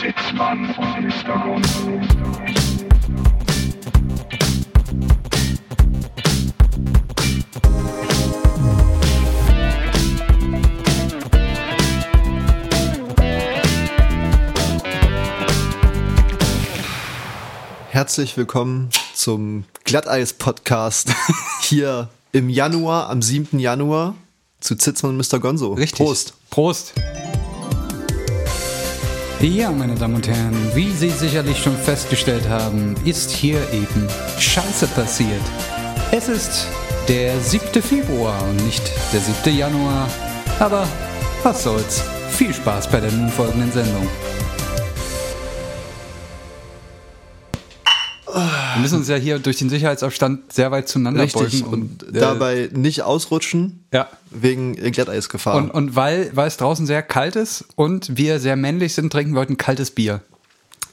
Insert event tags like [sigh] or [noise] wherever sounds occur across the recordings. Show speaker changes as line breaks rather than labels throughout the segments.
Sitzmann und Mr. Gonzo.
Herzlich willkommen zum Glatteis-Podcast [laughs] hier im Januar, am 7. Januar zu Zitzmann und Mr. Gonzo.
Richtig.
Prost.
Prost. Ja, meine Damen und Herren, wie Sie sicherlich schon festgestellt haben, ist hier eben Scheiße passiert. Es ist der 7. Februar und nicht der 7. Januar. Aber was soll's. Viel Spaß bei der nun folgenden Sendung. Wir müssen uns ja hier durch den Sicherheitsabstand sehr weit zueinander
Richtig.
beugen.
Und
äh,
dabei nicht ausrutschen
Ja.
wegen Glatteisgefahr.
Und, und weil, weil es draußen sehr kalt ist und wir sehr männlich sind, trinken wir heute ein kaltes Bier.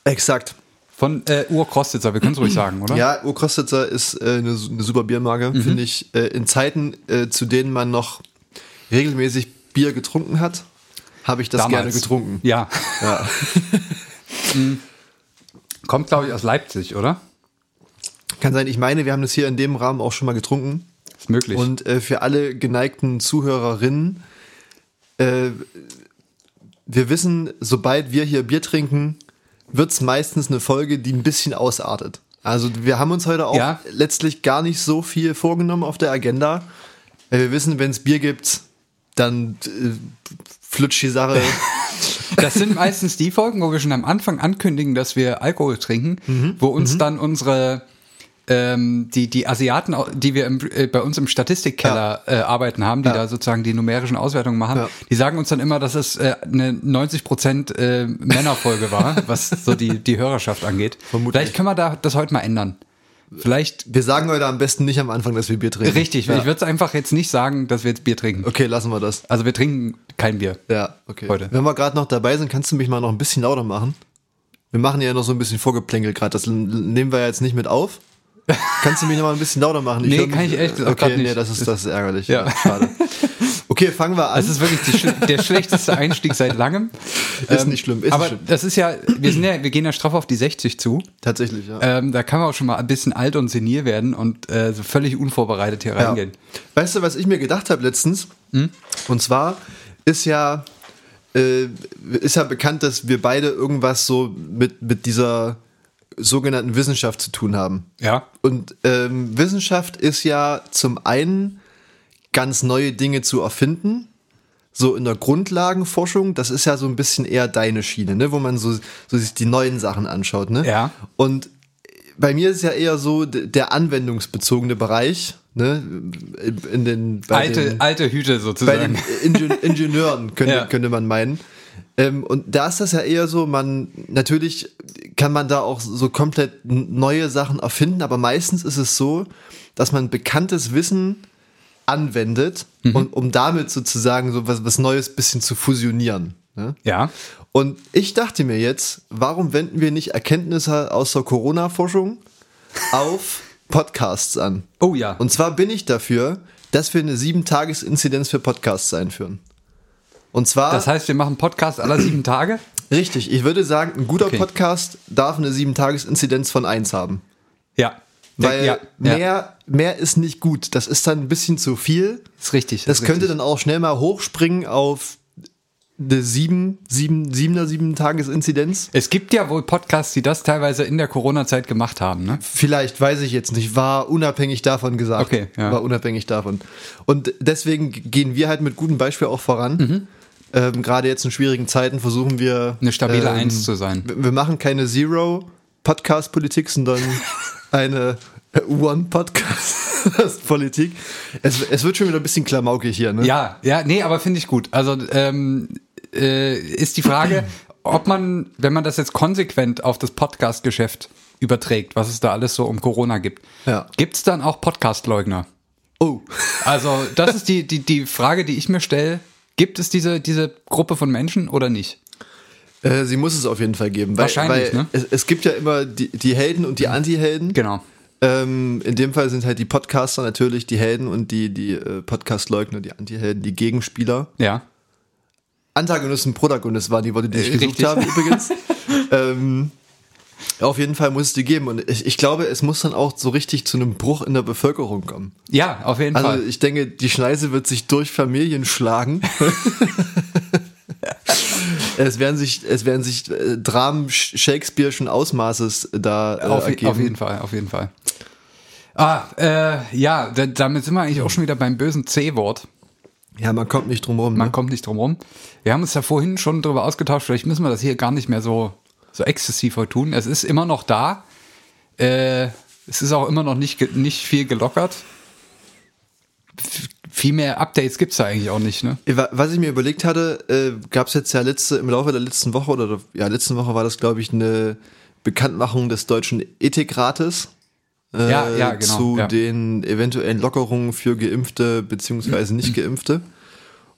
Exakt.
Von äh, Urkrostitzer, wir können es ruhig sagen, oder?
Ja, Urkostitzer ist äh, eine, eine super Biermarke,
Mhm.
finde ich. Äh, in Zeiten, äh, zu denen man noch regelmäßig Bier getrunken hat, habe ich das
Damals.
gerne getrunken.
Ja.
Ja. [laughs]
Kommt, glaube ich, aus Leipzig, oder?
Kann sein, ich meine, wir haben das hier in dem Rahmen auch schon mal getrunken.
Ist möglich.
Und äh, für alle geneigten Zuhörerinnen, äh, wir wissen, sobald wir hier Bier trinken, wird es meistens eine Folge, die ein bisschen ausartet. Also wir haben uns heute auch
Ja.
letztlich gar nicht so viel vorgenommen auf der Agenda. Weil wir wissen, wenn es Bier gibt, dann äh, flutscht die Sache. [laughs]
das sind meistens die Folgen, wo wir schon am Anfang ankündigen, dass wir Alkohol trinken,
Mhm.
wo uns dann unsere die, die Asiaten, die wir im, äh, bei uns im Statistikkeller äh, arbeiten haben, die
Ja.
da sozusagen die numerischen Auswertungen machen,
Ja.
die sagen uns dann immer, dass es äh, eine 90 Prozent äh, Männerfolge war, [laughs] was so die, die Hörerschaft angeht.
Vermutlich.
Vielleicht können wir da das heute mal ändern. Vielleicht
wir sagen heute am besten nicht am Anfang, dass wir Bier trinken.
Richtig,
Ja.
ich würde es einfach jetzt nicht sagen, dass wir jetzt Bier trinken.
Okay, lassen wir das.
Also wir trinken kein Bier.
Ja, okay.
Heute.
Wenn wir gerade noch dabei sind, kannst du mich mal noch ein bisschen lauter machen? Wir machen ja noch so ein bisschen Vorgeplänkel gerade. Das nehmen wir ja jetzt nicht mit auf. Kannst du mich noch mal ein bisschen lauter machen?
Nee,
hör mich-
kann ich echt gesagt
Okay,
nicht.
nee, das ist, das ist ärgerlich.
Ja. [laughs]
Schade. Okay, fangen wir an.
Das ist wirklich die, der schlechteste Einstieg seit langem.
Ist nicht schlimm, ist
aber
nicht schlimm.
das ist ja, wir sind ja, wir gehen ja straff auf die 60 zu.
Tatsächlich, ja.
Ähm, da kann man auch schon mal ein bisschen alt und senil werden und äh, so völlig unvorbereitet hier
ja.
reingehen.
Weißt du, was ich mir gedacht habe letztens?
Hm?
Und zwar ist ja, äh, ist ja bekannt, dass wir beide irgendwas so mit, mit dieser sogenannten Wissenschaft zu tun haben.
Ja.
Und ähm, Wissenschaft ist ja zum einen ganz neue Dinge zu erfinden, so in der Grundlagenforschung, das ist ja so ein bisschen eher deine Schiene, ne, wo man so, so sich die neuen Sachen anschaut, ne?
Ja.
Und bei mir ist ja eher so der anwendungsbezogene Bereich, ne, in den bei
Alte,
den,
alte Hüte
bei
sozusagen.
den Ingen Ingenieuren könnte, [laughs]
Ja.
könnte man meinen. Ähm, und da ist das ja eher so, man, natürlich kann man da auch so komplett neue Sachen erfinden, aber meistens ist es so, dass man bekanntes Wissen anwendet,
Mhm.
und, um damit sozusagen so was, was Neues bisschen zu fusionieren. Ne?
Ja.
Und ich dachte mir jetzt, warum wenden wir nicht Erkenntnisse aus der Corona-Forschung auf [laughs] Podcasts an?
Oh ja.
Und zwar bin ich dafür, dass wir eine 7-Tages-Inzidenz für Podcasts einführen. Und zwar,
das heißt, wir machen Podcast alle sieben Tage?
richtig, ich würde sagen, ein guter
Okay.
Podcast darf eine 7-Tages-Inzidenz von 1 haben.
Ja.
Weil
ja,
mehr,
ja.
mehr ist nicht gut. Das ist dann ein bisschen zu viel.
Ist richtig.
Das
ist
könnte
richtig.
dann auch schnell mal hochspringen auf eine 7, 7, 7er 7-Tages-Inzidenz.
Es gibt ja wohl Podcasts, die das teilweise in der Corona-Zeit gemacht haben, ne?
Vielleicht, weiß ich jetzt nicht. War unabhängig davon gesagt.
Okay, ja.
War unabhängig davon. Und deswegen gehen wir halt mit gutem Beispiel auch voran.
Mhm.
Ähm, Gerade jetzt in schwierigen Zeiten versuchen wir.
Eine stabile
ähm,
Eins zu sein.
Wir machen keine Zero-Podcast-Politik, sondern [laughs] eine One-Podcast-Politik. Es, es wird schon wieder ein bisschen klamaukig hier, ne?
Ja, ja, nee, aber finde ich gut. Also ähm, äh, ist die Frage, [clears throat] ob man, wenn man das jetzt konsequent auf das Podcast-Geschäft überträgt, was es da alles so um Corona gibt,
Ja.
gibt es dann auch Podcast-Leugner?
Oh.
Also das ist die, die, die Frage, die ich mir stelle. Gibt es diese, diese Gruppe von Menschen oder nicht?
Äh, sie muss es auf jeden Fall geben. Weil,
Wahrscheinlich,
weil
ne?
es, es gibt ja immer die, die Helden und die Anti-Helden.
Genau.
Ähm, in dem Fall sind halt die Podcaster natürlich die Helden und die, die äh, Podcast-Leugner, die Anti-Helden, die Gegenspieler.
Ja.
Antagonist und Protagonist waren die Worte, die ich
Äh,
gesucht habe übrigens. [laughs] ähm, auf jeden Fall muss es die geben. Und ich, ich glaube, es muss dann auch so richtig zu einem Bruch in der Bevölkerung kommen.
Ja, auf jeden
Also
Fall.
ich denke, die Schneise wird sich durch Familien schlagen. [laughs] es werden sich, es werden sich äh, Dramen Sh- Shakespeare'schen Ausmaßes da äh,
Auf,
ergeben.
auf jeden Fall, auf jeden Fall. Ah, äh, ja, da, damit sind wir eigentlich auch schon wieder beim bösen C-Wort.
Ja, man kommt nicht drum rum.
Man
Ne?
kommt nicht drum rum. Wir haben uns ja vorhin schon darüber ausgetauscht, vielleicht müssen wir das hier gar nicht mehr so, so exzessiver tun. Es ist immer noch da. Äh, es ist auch immer noch nicht, nicht viel gelockert. F viel mehr Updates gibt's da eigentlich auch nicht, ne?
Wa- Was ich mir überlegt hatte, äh, gab es jetzt ja letzte, im Laufe der letzten Woche oder ja, letzten Woche war das, glaube ich, eine Bekanntmachung des Deutschen Ethikrates. Äh,
Ja, ja, genau,
Zu
ja.
den eventuellen Lockerungen für Geimpfte beziehungsweise nicht Geimpfte.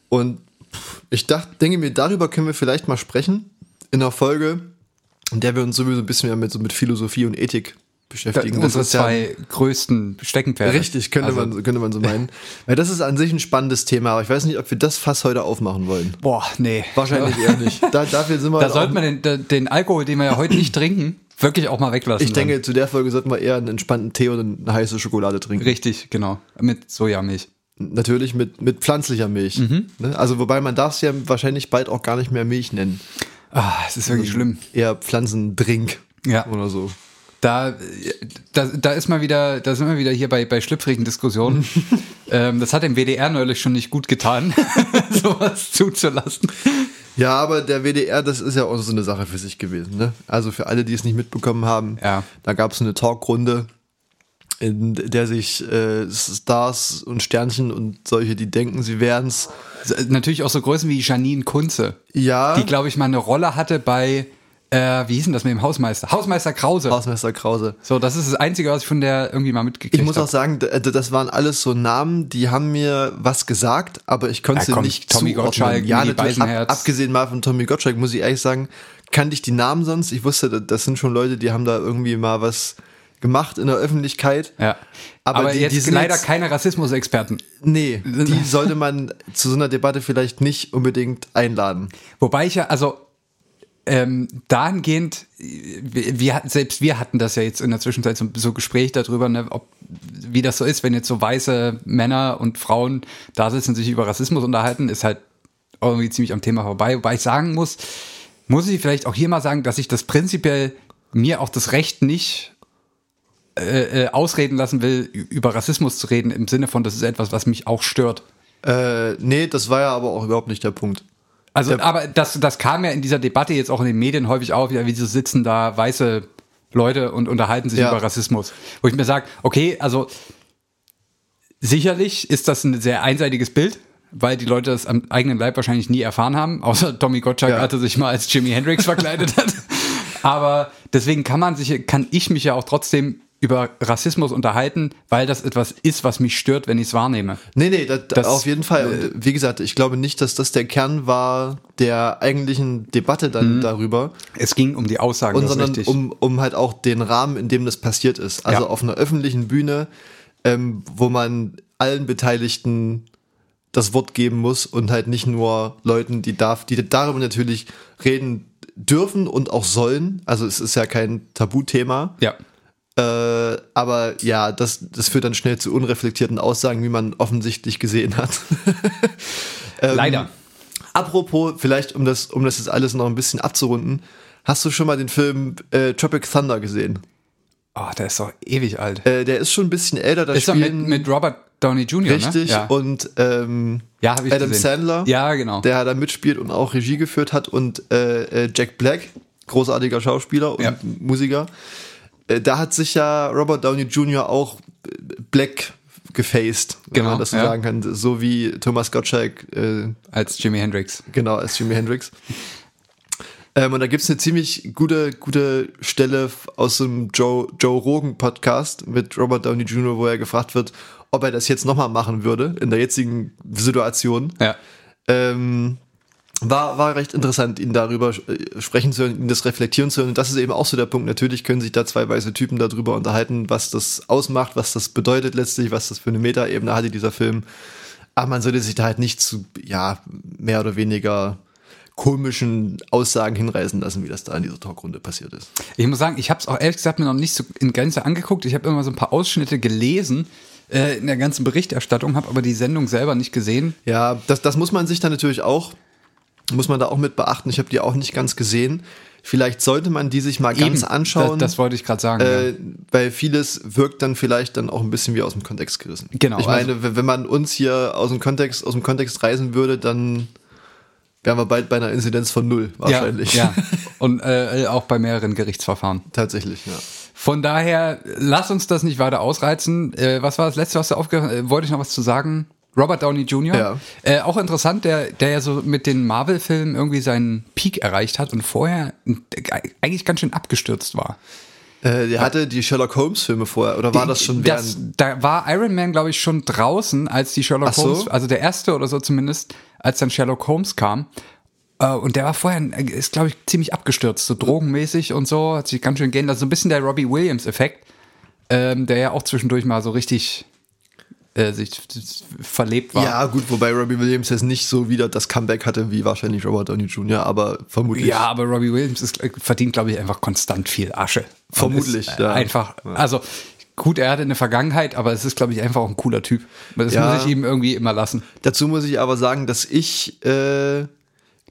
Und ich dachte, denke mir, darüber können wir vielleicht mal sprechen in einer Folge, in der wir uns sowieso ein bisschen mehr mit, so mit Philosophie und Ethik beschäftigen. Das
Unsere
ja-
zwei größten Steckenpferde.
Richtig, könnte,
Also,
man, könnte man so meinen. Weil das ist an sich ein spannendes Thema, aber ich weiß nicht, ob wir das Fass heute aufmachen wollen.
Boah, nee.
Wahrscheinlich eher nicht. Da, dafür sind wir
Da sollte man den, den- den Alkohol, den wir ja heute nicht trinken, wirklich auch mal weglassen.
Ich denke, zu der Folge sollten wir eher einen entspannten Tee oder eine heiße Schokolade trinken.
Richtig, genau. Mit Sojamilch.
Natürlich mit, mit pflanzlicher Milch.
Mhm.
Ne? Also wobei man darf es ja wahrscheinlich bald auch gar nicht mehr Milch nennen.
Ah, es ist wirklich schlimm.
Eher Pflanzendrink
Ja.
oder so.
Da, da, da ist mal wieder, da sind wir wieder hier bei, bei schlüpfrigen Diskussionen. [laughs] ähm, das hat dem WDR neulich schon nicht gut getan, [laughs] sowas zuzulassen.
Ja, aber der WDR, das ist ja auch so eine Sache für sich gewesen. Ne? Also für alle, die es nicht mitbekommen haben,
Ja.
da gab es eine Talkrunde, in der sich äh, Stars und Sternchen und solche, die denken, sie wären's,
Also, Natürlich auch so Größen wie Janine Kunze,
ja,
die, glaube ich, mal eine Rolle hatte bei, äh, wie hieß denn das mit dem Hausmeister? Hausmeister Krause.
Hausmeister Krause.
So, das ist das Einzige, was ich von der irgendwie mal mitgekriegt
Ich muss
habe.
auch sagen, das waren alles so Namen, die haben mir was gesagt, aber ich konnte
Ja,
sie
komm,
nicht
Tommy
zuordnen.
Gottschalk,
ja, natürlich, ab, abgesehen mal von Tommy Gottschalk, muss ich ehrlich sagen, kannte ich die Namen sonst. Ich wusste, da- das sind schon Leute, die haben da irgendwie mal was gemacht in der Öffentlichkeit.
Ja.
Aber
Aber,
die-
jetzt
die sind
leider
jetzt-
keine Rassismusexperten.
Nee, die [laughs] sollte man zu so einer Debatte vielleicht nicht unbedingt einladen.
Wobei ich ja, also ähm, dahingehend, wir, selbst wir hatten das ja jetzt in der Zwischenzeit so, so Gespräch darüber, ne, ob, wie das so ist, wenn jetzt so weiße Männer und Frauen da sitzen und sich über Rassismus unterhalten, ist halt irgendwie ziemlich am Thema vorbei. Wobei ich sagen muss, muss ich vielleicht auch hier mal sagen, dass ich das prinzipiell mir auch das Recht nicht äh, äh, ausreden lassen will, über Rassismus zu reden, im Sinne von, das ist etwas, was mich auch stört.
Äh, nee, das war ja aber auch überhaupt nicht der Punkt.
Also,
Der-
aber das, das kam ja in dieser Debatte jetzt auch in den Medien häufig auf, ja, wie so sitzen da weiße Leute und unterhalten sich
Ja.
über Rassismus. Wo ich mir sage, okay, also sicherlich ist das ein sehr einseitiges Bild, weil die Leute das am eigenen Leib wahrscheinlich nie erfahren haben, außer Tommy Gottschalk
Ja.
hatte sich mal als Jimi Hendrix verkleidet hat. [laughs] Aber deswegen kann man sich, kann ich mich ja auch trotzdem über Rassismus unterhalten, weil das etwas ist, was mich stört, wenn ich es wahrnehme.
Nee, nee, das,
Das-
auf jeden Fall. Und wie gesagt, ich glaube nicht, dass das der Kern war der eigentlichen Debatte dann darüber,
Es ging um die Aussagen,
und sondern um, um halt auch den Rahmen, in dem das passiert ist. Also
Ja.
auf einer öffentlichen Bühne, ähm, wo man allen Beteiligten das Wort geben muss und halt nicht nur Leuten, die darf, die darüber natürlich reden dürfen und auch sollen. Also es ist ja kein Tabuthema.
ja.
Äh, aber ja, das, das führt dann schnell zu unreflektierten Aussagen, wie man offensichtlich gesehen hat. [laughs] Ähm,
Leider.
Apropos, vielleicht um das, um das jetzt alles noch ein bisschen abzurunden, hast du schon mal den Film äh, Tropic Thunder gesehen?
Oh, der ist doch ewig alt.
Äh, der ist schon ein bisschen älter, da
Ist er mit, mit Robert Downey Jr.,
richtig
ne? Ja,
und ähm,
ja
Adam
gesehen.
Sandler,
Ja, genau.
der da mitspielt und auch Regie geführt hat und äh, äh, Jack Black, großartiger Schauspieler und
Ja.
Musiker. Äh, da hat sich ja Robert Downey Jr. auch äh, Black gefaced, wenn
Genau,
man das so
ja.
sagen kann, so wie Thomas Gottschalk äh,
Als Jimi Hendrix.
Genau, als Jimi Hendrix. Ähm, und da gibt's eine ziemlich gute, gute Stelle aus dem Joe, Joe Rogan Podcast mit Robert Downey Jr., wo er gefragt wird, ob er das jetzt nochmal machen würde, in der jetzigen Situation.
Ja.
Ähm, war, war recht interessant, ihn darüber äh, sprechen zu hören, ihn das reflektieren zu hören. Und das ist eben auch so der Punkt. Natürlich können sich da zwei weiße Typen darüber unterhalten, was das ausmacht, was das bedeutet letztlich, was das für eine Metaebene hatte, dieser Film. Aber man sollte sich da halt nicht zu, ja, mehr oder weniger komischen Aussagen hinreißen lassen, wie das da in dieser Talkrunde passiert ist.
Ich muss sagen, ich habe es auch ehrlich gesagt mir noch nicht so in Gänze angeguckt. Ich habe immer so ein paar Ausschnitte gelesen äh, in der ganzen Berichterstattung, habe aber die Sendung selber nicht gesehen.
Ja, das, das muss man sich dann natürlich auch, muss man da auch mit beachten. Ich habe die auch nicht ganz gesehen. Vielleicht sollte man die sich mal ganz
Eben,
anschauen.
Das, das wollte ich gerade sagen.
äh,
ja.
weil vieles wirkt dann vielleicht dann auch ein bisschen wie aus dem Kontext gerissen.
Genau,
Ich meine, wenn- wenn man uns hier aus dem Kontext, aus dem Kontext reisen würde, dann wären wir bald bei einer Inzidenz von null wahrscheinlich.
Ja, ja. [laughs] Und äh, auch bei mehreren Gerichtsverfahren.
Tatsächlich, ja.
Von daher, lass uns das nicht weiter ausreizen. Äh, was war das letzte, was du aufgehört äh, Wollte ich noch was zu sagen? Robert Downey Jr.
Ja.
Äh, auch interessant, der, der ja so mit den Marvel-Filmen irgendwie seinen Peak erreicht hat und vorher eigentlich ganz schön abgestürzt war.
Äh, der hatte die Sherlock Holmes-Filme vorher, oder war das schon
das,
während?
Da war Iron Man, glaube ich, schon draußen, als die Sherlock
so.
Holmes, also der erste oder so zumindest, als dann Sherlock Holmes kam. Äh, Und der war vorher, äh, ist glaube ich ziemlich abgestürzt, so drogenmäßig und so, hat sich ganz schön gehen lassen. So ein bisschen der Robbie Williams-Effekt, ähm, der ja auch zwischendurch mal so richtig äh, sich verlebt war.
Ja, gut, wobei Robbie Williams jetzt nicht so wieder das Comeback hatte wie wahrscheinlich Robert Downey Jr., aber vermutlich.
Ja, aber Robbie Williams ist, äh, verdient, glaube ich, einfach konstant viel Asche.
Vermutlich,
ist, äh,
ja.
Einfach, also gut, er hatte eine Vergangenheit, aber es ist, glaube ich, einfach auch ein cooler Typ. Das
Ja.
muss ich ihm irgendwie immer lassen.
Dazu muss ich aber sagen, dass ich, äh,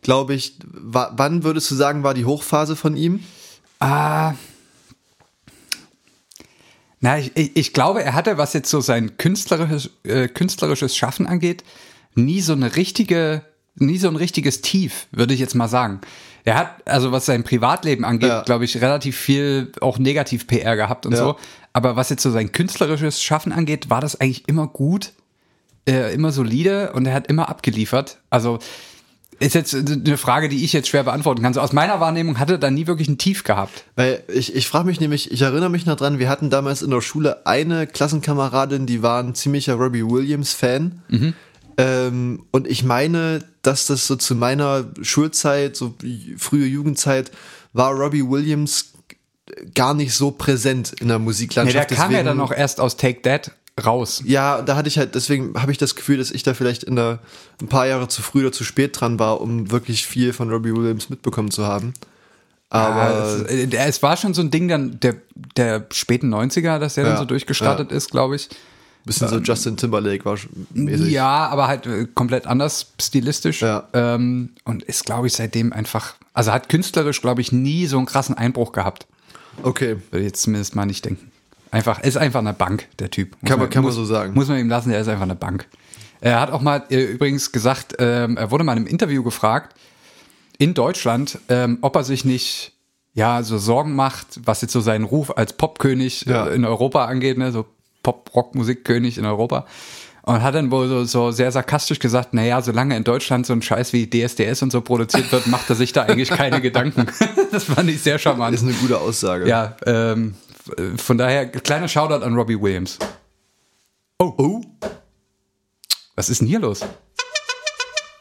glaube ich, wa wann würdest du sagen, war die Hochphase von ihm?
Ah. Na, ich, ich, glaube, er hatte, was jetzt so sein künstlerisches, äh, künstlerisches Schaffen angeht, nie so eine richtige, nie so ein richtiges Tief, würde ich jetzt mal sagen. Er hat, also was sein Privatleben angeht,
Ja.
glaube ich, relativ viel auch Negativ-PR gehabt und
Ja.
so. Aber was jetzt so sein künstlerisches Schaffen angeht, war das eigentlich immer gut, äh, immer solide und er hat immer abgeliefert. Also ist jetzt eine Frage, die ich jetzt schwer beantworten kann. So aus meiner Wahrnehmung hatte er da nie wirklich ein Tief gehabt.
Weil ich, ich frage mich nämlich, ich erinnere mich noch dran, wir hatten damals in der Schule eine Klassenkameradin, die war ein ziemlicher Robbie Williams-Fan. Ähm, und ich meine, dass das so zu meiner Schulzeit, so frühe Jugendzeit, war Robbie Williams gar nicht so präsent in der
Nee,
Musiklandschaft.
der kam ja
Deswegen-
dann auch erst aus Take That raus.
Ja, da hatte ich halt, deswegen habe ich das Gefühl, dass ich da vielleicht in der, ein paar Jahre zu früh oder zu spät dran war, um wirklich viel von Robbie Williams mitbekommen zu haben. Aber
Aber es, äh, es war schon so ein Ding dann der, der späten 90er, dass der
Ja,
dann so durchgestartet ist, glaube ich.
bisschen so Justin Timberlake war schon mäßig.
Ja, aber halt äh, komplett anders stilistisch.
Ja.
Ähm, und ist, glaube ich, seitdem einfach, also hat künstlerisch, glaube ich, nie so einen krassen Einbruch gehabt.
Okay.
Würde ich jetzt zumindest mal nicht denken. Einfach, ist einfach eine Bank, der Typ. Muss
Kann man- kann man
muss,
so sagen.
Muss man ihm lassen, er ist einfach eine Bank. Er hat auch mal äh, übrigens gesagt, ähm, er wurde mal in einem Interview gefragt, in Deutschland, ähm, ob er sich nicht ja so Sorgen macht, was jetzt so seinen Ruf als Popkönig
Ja.
äh, in Europa angeht, ne, so Pop-Rock-Musikkönig in Europa. Und hat dann wohl so, so sehr sarkastisch gesagt, naja, solange in Deutschland so ein Scheiß wie DSDS und so produziert wird, macht er sich da eigentlich keine [laughs] Gedanken. [laughs] das fand ich sehr charmant.
Ist eine gute Aussage.
Ja, ähm, von daher, kleiner Shoutout an Robbie Williams. Oh.
Oh.
Was ist denn hier los?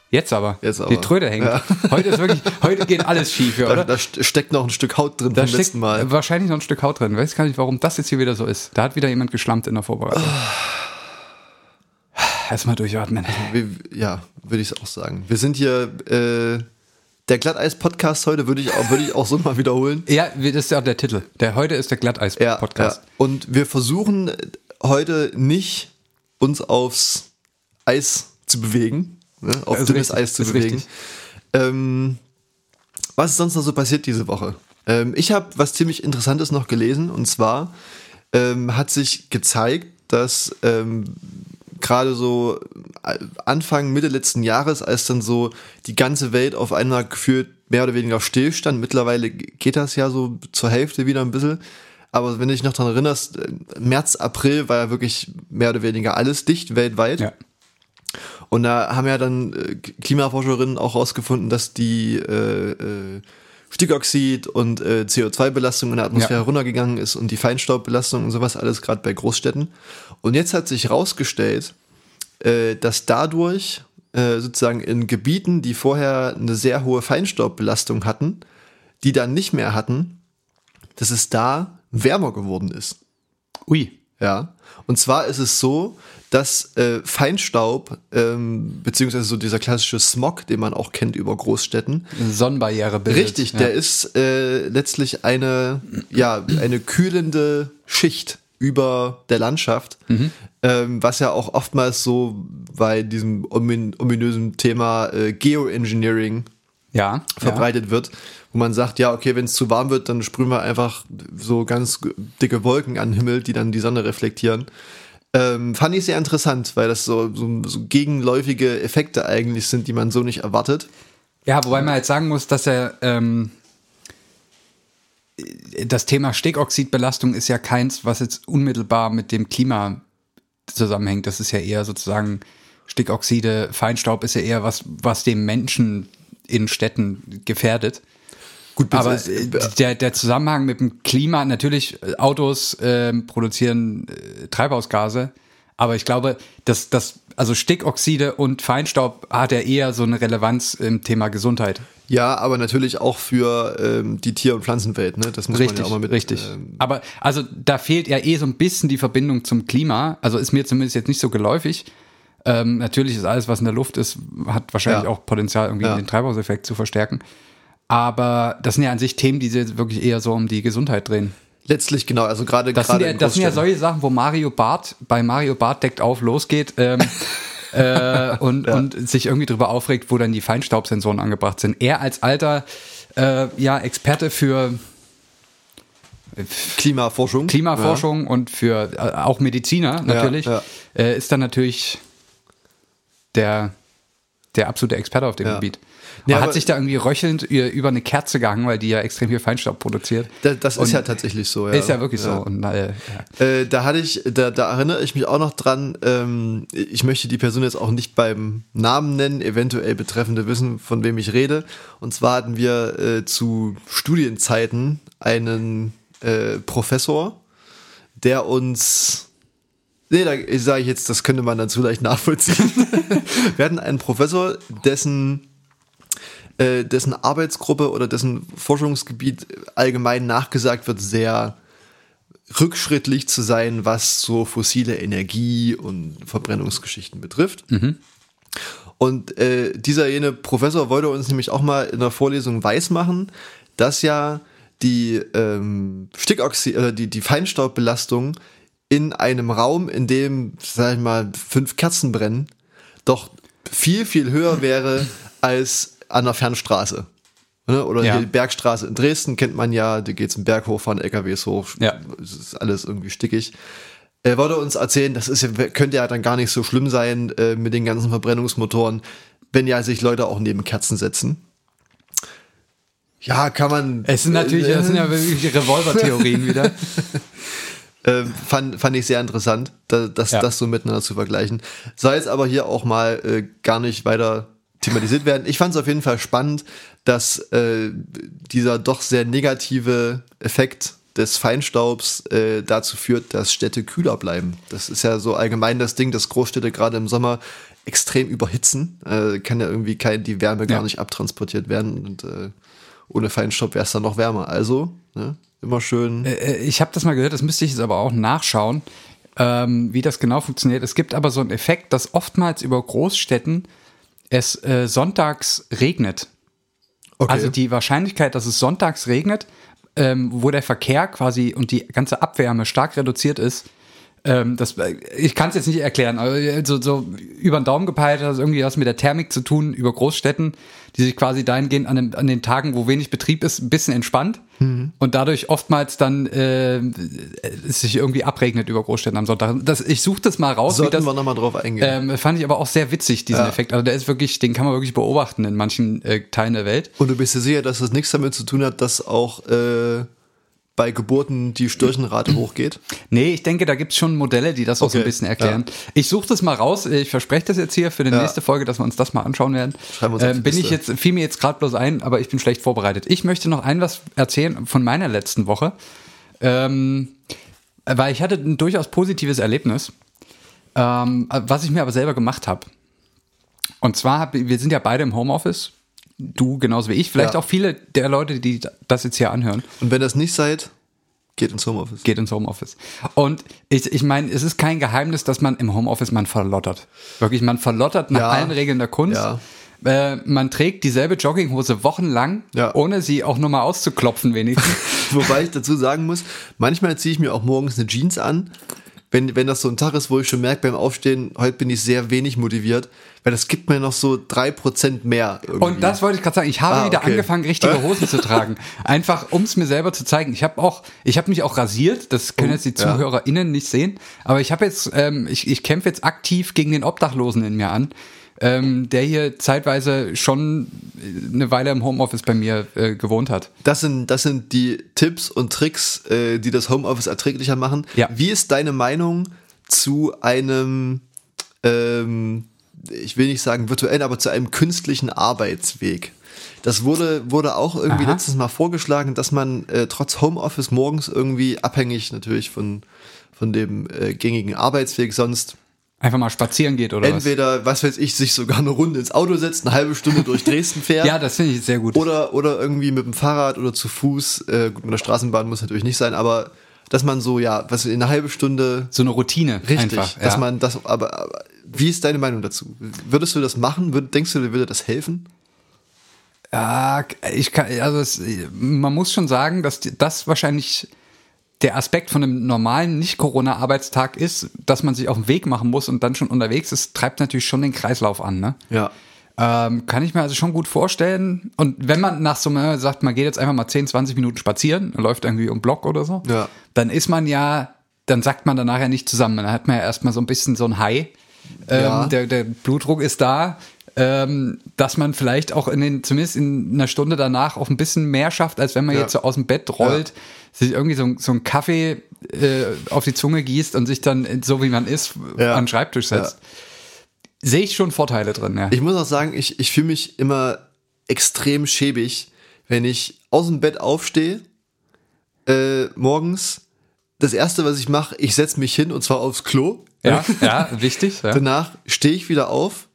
Jetzt aber.
Jetzt aber.
Die Tröte hängt.
Ja. [laughs]
Heute ist wirklich, heute geht alles schief,
Da,
oder?
da st- steckt noch ein Stück Haut drin
Da
vom letzten Mal.
wahrscheinlich noch ein Stück Haut drin. Weiß gar nicht, warum das jetzt hier wieder so ist. Da hat wieder jemand geschlampt in der Vorbereitung. Erstmal durchatmen.
Ja, würde ich auch sagen. Wir sind hier, äh, der Glatteis-Podcast heute würde ich, auch, würde ich auch so mal wiederholen. [laughs]
Ja, das ist ja der Titel. Der heute ist der
Ja,
Glatteis-Podcast.
ja. Und wir versuchen heute nicht, uns aufs Eis zu bewegen, ne? auf
Ist
dünnes
richtig,
Eis zu bewegen. Ähm, was ist sonst noch so passiert diese Woche? Ähm, ich habe was ziemlich Interessantes noch gelesen und zwar ähm, hat sich gezeigt, dass ähm, gerade so äh, Anfang, Mitte letzten Jahres, als dann so die ganze Welt auf einmal gefühlt mehr oder weniger stillstand, mittlerweile geht das ja so zur Hälfte wieder ein bisschen, aber wenn du dich noch daran erinnerst, äh, März, April war ja wirklich mehr oder weniger alles dicht weltweit.
Ja.
Und da haben ja dann äh, Klimaforscherinnen auch herausgefunden, dass die äh, äh, Stickoxid und äh, CO2-Belastung in der Atmosphäre
Ja.
runtergegangen ist und die Feinstaubbelastung und sowas alles gerade bei Großstädten. Und jetzt hat sich herausgestellt, äh, dass dadurch äh, sozusagen in Gebieten, die vorher eine sehr hohe Feinstaubbelastung hatten, die dann nicht mehr hatten, dass es da wärmer geworden ist.
Ui.
Ja. Und zwar ist es so, dass äh, Feinstaub, ähm, beziehungsweise so dieser klassische Smog, den man auch kennt über Großstädten,
Sonnenbarriere bildet.
Richtig,
ja.
der ist äh, letztlich eine, ja, eine kühlende Schicht über der Landschaft, ähm, was ja auch oftmals so bei diesem omin ominösen Thema äh, Geoengineering
Ja.
verbreitet wird, wo man sagt, ja, okay, wenn es zu warm wird, dann sprühen wir einfach so ganz dicke Wolken an den Himmel, die dann die Sonne reflektieren. Ähm, fand ich sehr interessant, weil das so, so, so gegenläufige Effekte eigentlich sind, die man so nicht erwartet.
Ja, wobei man jetzt sagen muss, dass er ähm, das Thema Stickoxidbelastung ist ja keins, was jetzt unmittelbar mit dem Klima zusammenhängt. Das ist ja eher sozusagen Stickoxide, Feinstaub ist ja eher was, was dem Menschen in Städten gefährdet.
Gut,
Aber
ist-
äh, der, der Zusammenhang mit dem Klima, natürlich, äh, Autos ähm, produzieren äh, Treibhausgase, aber ich glaube, dass das, also Stickoxide und Feinstaub hat ja eher so eine Relevanz im Thema Gesundheit.
Ja, aber natürlich auch für ähm, die Tier- und Pflanzenwelt, ne? Das muss man ja auch mal mit.
richtig.
Ähm,
Aber also da fehlt ja eh so ein bisschen die Verbindung zum Klima. Also ist mir zumindest jetzt nicht so geläufig. Ähm, natürlich ist alles, was in der Luft ist, hat wahrscheinlich
Ja.
auch Potenzial, irgendwie
Ja.
den Treibhauseffekt zu verstärken. Aber das sind ja an sich Themen, die sich wirklich eher so um die Gesundheit drehen.
letztlich genau, also gerade
Das, sind ja, das sind ja solche Sachen, wo Mario Barth bei Mario Barth deckt auf losgeht ähm, [laughs] äh, und, und sich irgendwie drüber aufregt, wo dann die Feinstaubsensoren angebracht sind. Er als alter äh, ja, Experte für
Klimaforschung.
Klimaforschung und für äh, auch Mediziner natürlich,
ja.
Äh, ist dann natürlich der, der absolute Experte auf dem
Ja.
Gebiet.
Ja,
Er hat sich da irgendwie röchelnd über eine Kerze gehangen, weil die ja extrem viel Feinstaub produziert.
Ja. Da, das
Und
ist ja tatsächlich so, ja.
Ist ja wirklich so. Und, äh, ja.
Äh, da hatte ich, da, da erinnere ich mich auch noch dran, ähm, ich möchte die Person jetzt auch nicht beim Namen nennen, eventuell Betreffende wissen, von wem ich rede. Und zwar hatten wir äh, zu Studienzeiten einen äh, Professor, der uns Nee, da sage ich jetzt, das könnte man dann zu leicht nachvollziehen. [laughs] Wir hatten einen Professor, dessen, äh, dessen Arbeitsgruppe oder dessen Forschungsgebiet allgemein nachgesagt wird, sehr rückschrittlich zu sein, was so fossile Energie und Verbrennungsgeschichten betrifft. Und äh, dieser jene Professor wollte uns nämlich auch mal in der Vorlesung weismachen, dass ja die ähm, Stickoxid oder die, die Feinstaubbelastung in einem Raum, in dem, sag ich mal, fünf Kerzen brennen, doch viel, viel höher wäre als an der Fernstraße. Ne? Oder
Ja.
die Bergstraße in Dresden kennt man ja, da geht's einen Berg hoch, fahren LKWs hoch,
Ja.
es ist alles irgendwie stickig. Er wollte uns erzählen, das ist ja, könnte ja dann gar nicht so schlimm sein äh, mit den ganzen Verbrennungsmotoren, wenn ja sich Leute auch neben Kerzen setzen. Ja, kann man.
Es sind natürlich, das sind ja wirklich Revolvertheorien wieder. [laughs]
äh, fand, fand ich sehr interessant, da, das,
Ja.
das so miteinander zu vergleichen. Soll jetzt aber hier auch mal äh, gar nicht weiter thematisiert werden. Ich fand es auf jeden Fall spannend, dass äh, dieser doch sehr negative Effekt des Feinstaubs äh, dazu führt, dass Städte kühler bleiben. Das ist ja so allgemein das Ding, dass Großstädte gerade im Sommer extrem überhitzen. Äh, kann ja irgendwie kein, die Wärme gar
Ja.
nicht abtransportiert werden und äh, ohne Feinstaub wäre es dann noch wärmer. Also, ne, immer schön.
Äh, Ich habe das mal gehört, das müsste ich jetzt aber auch nachschauen, ähm, wie das genau funktioniert. Es gibt aber so einen Effekt, dass oftmals über Großstädten es äh, sonntags regnet.
Okay.
Also die Wahrscheinlichkeit, dass es sonntags regnet, ähm, wo der Verkehr quasi und die ganze Abwärme stark reduziert ist, ähm, das, ich kann es jetzt nicht erklären, aber so, so über den Daumen gepeilt hat das irgendwie was mit der Thermik zu tun, über Großstädten, die sich quasi dahingehend an den, an den Tagen, wo wenig Betrieb ist, ein bisschen entspannt und dadurch oftmals dann äh, es sich irgendwie abregnet über Großstädten am Sonntag. Das, ich suche das mal raus,
Sollten
das,
wir nochmal drauf eingehen.
ähm, fand ich aber auch sehr witzig, diesen
Ja.
Effekt. Also der ist wirklich, den kann man wirklich beobachten in manchen äh, Teilen der Welt.
Und du bist dir sicher, dass das nichts damit zu tun hat, dass auch äh, bei Geburten die Störchenrate hochgeht?
Nee, ich denke, da gibt's schon Modelle, die das auch so ein
Okay,
bisschen erklären. Ich suche das mal raus. Ich verspreche das jetzt hier für die
Ja.
nächste Folge, dass wir uns das mal anschauen werden.
Schreiben wir uns
Ähm, bin ich
Liste.
jetzt, fiel mir jetzt gerade bloß ein, aber ich bin schlecht vorbereitet. Ich möchte noch ein was erzählen von meiner letzten Woche. Ähm, weil ich hatte ein durchaus positives Erlebnis, ähm, was ich mir aber selber gemacht habe. Und zwar, hab, wir sind ja beide im Homeoffice. Du genauso wie ich. Vielleicht
Ja.
auch viele der Leute, die das jetzt hier anhören.
Und wenn das nicht seid, Geht ins Homeoffice.
geht ins Homeoffice. Und ich, ich meine, es ist kein Geheimnis, dass man im Homeoffice man verlottert. Wirklich, man verlottert nach
Ja.
allen Regeln der Kunst.
Ja.
Äh, man trägt dieselbe Jogginghose wochenlang,
Ja.
ohne sie auch nur mal auszuklopfen wenigstens. [laughs]
Wobei ich dazu sagen muss, manchmal ziehe ich mir auch morgens eine Jeans an, wenn, wenn das so ein Tag ist, wo ich schon merke beim Aufstehen, heute bin ich sehr wenig motiviert, weil das gibt mir noch so drei Prozent mehr. Irgendwie.
Und das wollte ich gerade sagen. Ich habe
Ah,
wieder
okay.
angefangen, richtige [laughs] Hosen zu tragen. Einfach, um es mir selber zu zeigen. Ich habe auch, ich habe mich auch rasiert. Das können
Oh,
jetzt die
ja.
ZuhörerInnen nicht sehen. Aber ich habe jetzt, ähm, ich, ich kämpfe jetzt aktiv gegen den Obdachlosen in mir an. Ähm, der hier zeitweise schon eine Weile im Homeoffice bei mir äh, gewohnt hat.
Das sind, das sind die Tipps und Tricks, äh, die das Homeoffice erträglicher machen.
Ja.
Wie ist deine Meinung zu einem, ähm, ich will nicht sagen virtuellen, aber zu einem künstlichen Arbeitsweg? Das wurde, wurde auch irgendwie
Aha.
letztens mal vorgeschlagen, dass man äh, trotz Homeoffice morgens irgendwie abhängig natürlich von, von dem äh, gängigen Arbeitsweg sonst
Einfach mal spazieren geht oder
entweder, was weiß ich, sich sogar eine Runde ins Auto setzt, eine halbe Stunde durch Dresden
was?
fährt. [laughs]
Ja, das finde ich sehr gut.
Oder, oder irgendwie mit dem Fahrrad oder zu Fuß, äh, gut, mit der Straßenbahn muss natürlich nicht sein, aber dass man so, ja, was in einer halben Stunde
so eine Routine
richtig,
einfach.
dass
ja.
man das, aber, aber wie ist deine Meinung dazu? Würdest du das machen? Würd, denkst du, dir würde das helfen?
Ja, ich kann, also es, man muss schon sagen, dass das wahrscheinlich der Aspekt von einem normalen Nicht-Corona-Arbeitstag ist, dass man sich auf den Weg machen muss und dann schon unterwegs ist, treibt natürlich schon den Kreislauf an. Ne?
Ja.
Ähm, kann ich mir also schon gut vorstellen. Und wenn man nach so einem sagt, man geht jetzt einfach mal 10, 20 Minuten spazieren, läuft irgendwie um Block oder so,
Ja.
dann ist man ja, dann sagt man danach ja nicht zusammen. Dann hat man ja erstmal so ein bisschen so ein High. Ähm,
Ja.
der, der Blutdruck ist da. Ähm, dass man vielleicht auch in den, zumindest in einer Stunde danach auch ein bisschen mehr schafft, als wenn man
Ja.
jetzt so aus dem Bett rollt, sich irgendwie so, so einen Kaffee äh, auf die Zunge gießt und sich dann, so wie man ist,
Ja.
an den Schreibtisch setzt. Sehe ich schon Vorteile drin, ja.
Ich muss auch sagen, ich, ich fühle mich immer extrem schäbig, wenn ich aus dem Bett aufstehe, äh, morgens. Das erste, was ich mache, ich setze mich hin und zwar aufs Klo.
Ja, [laughs] ja, wichtig. Ja.
Danach stehe ich wieder auf,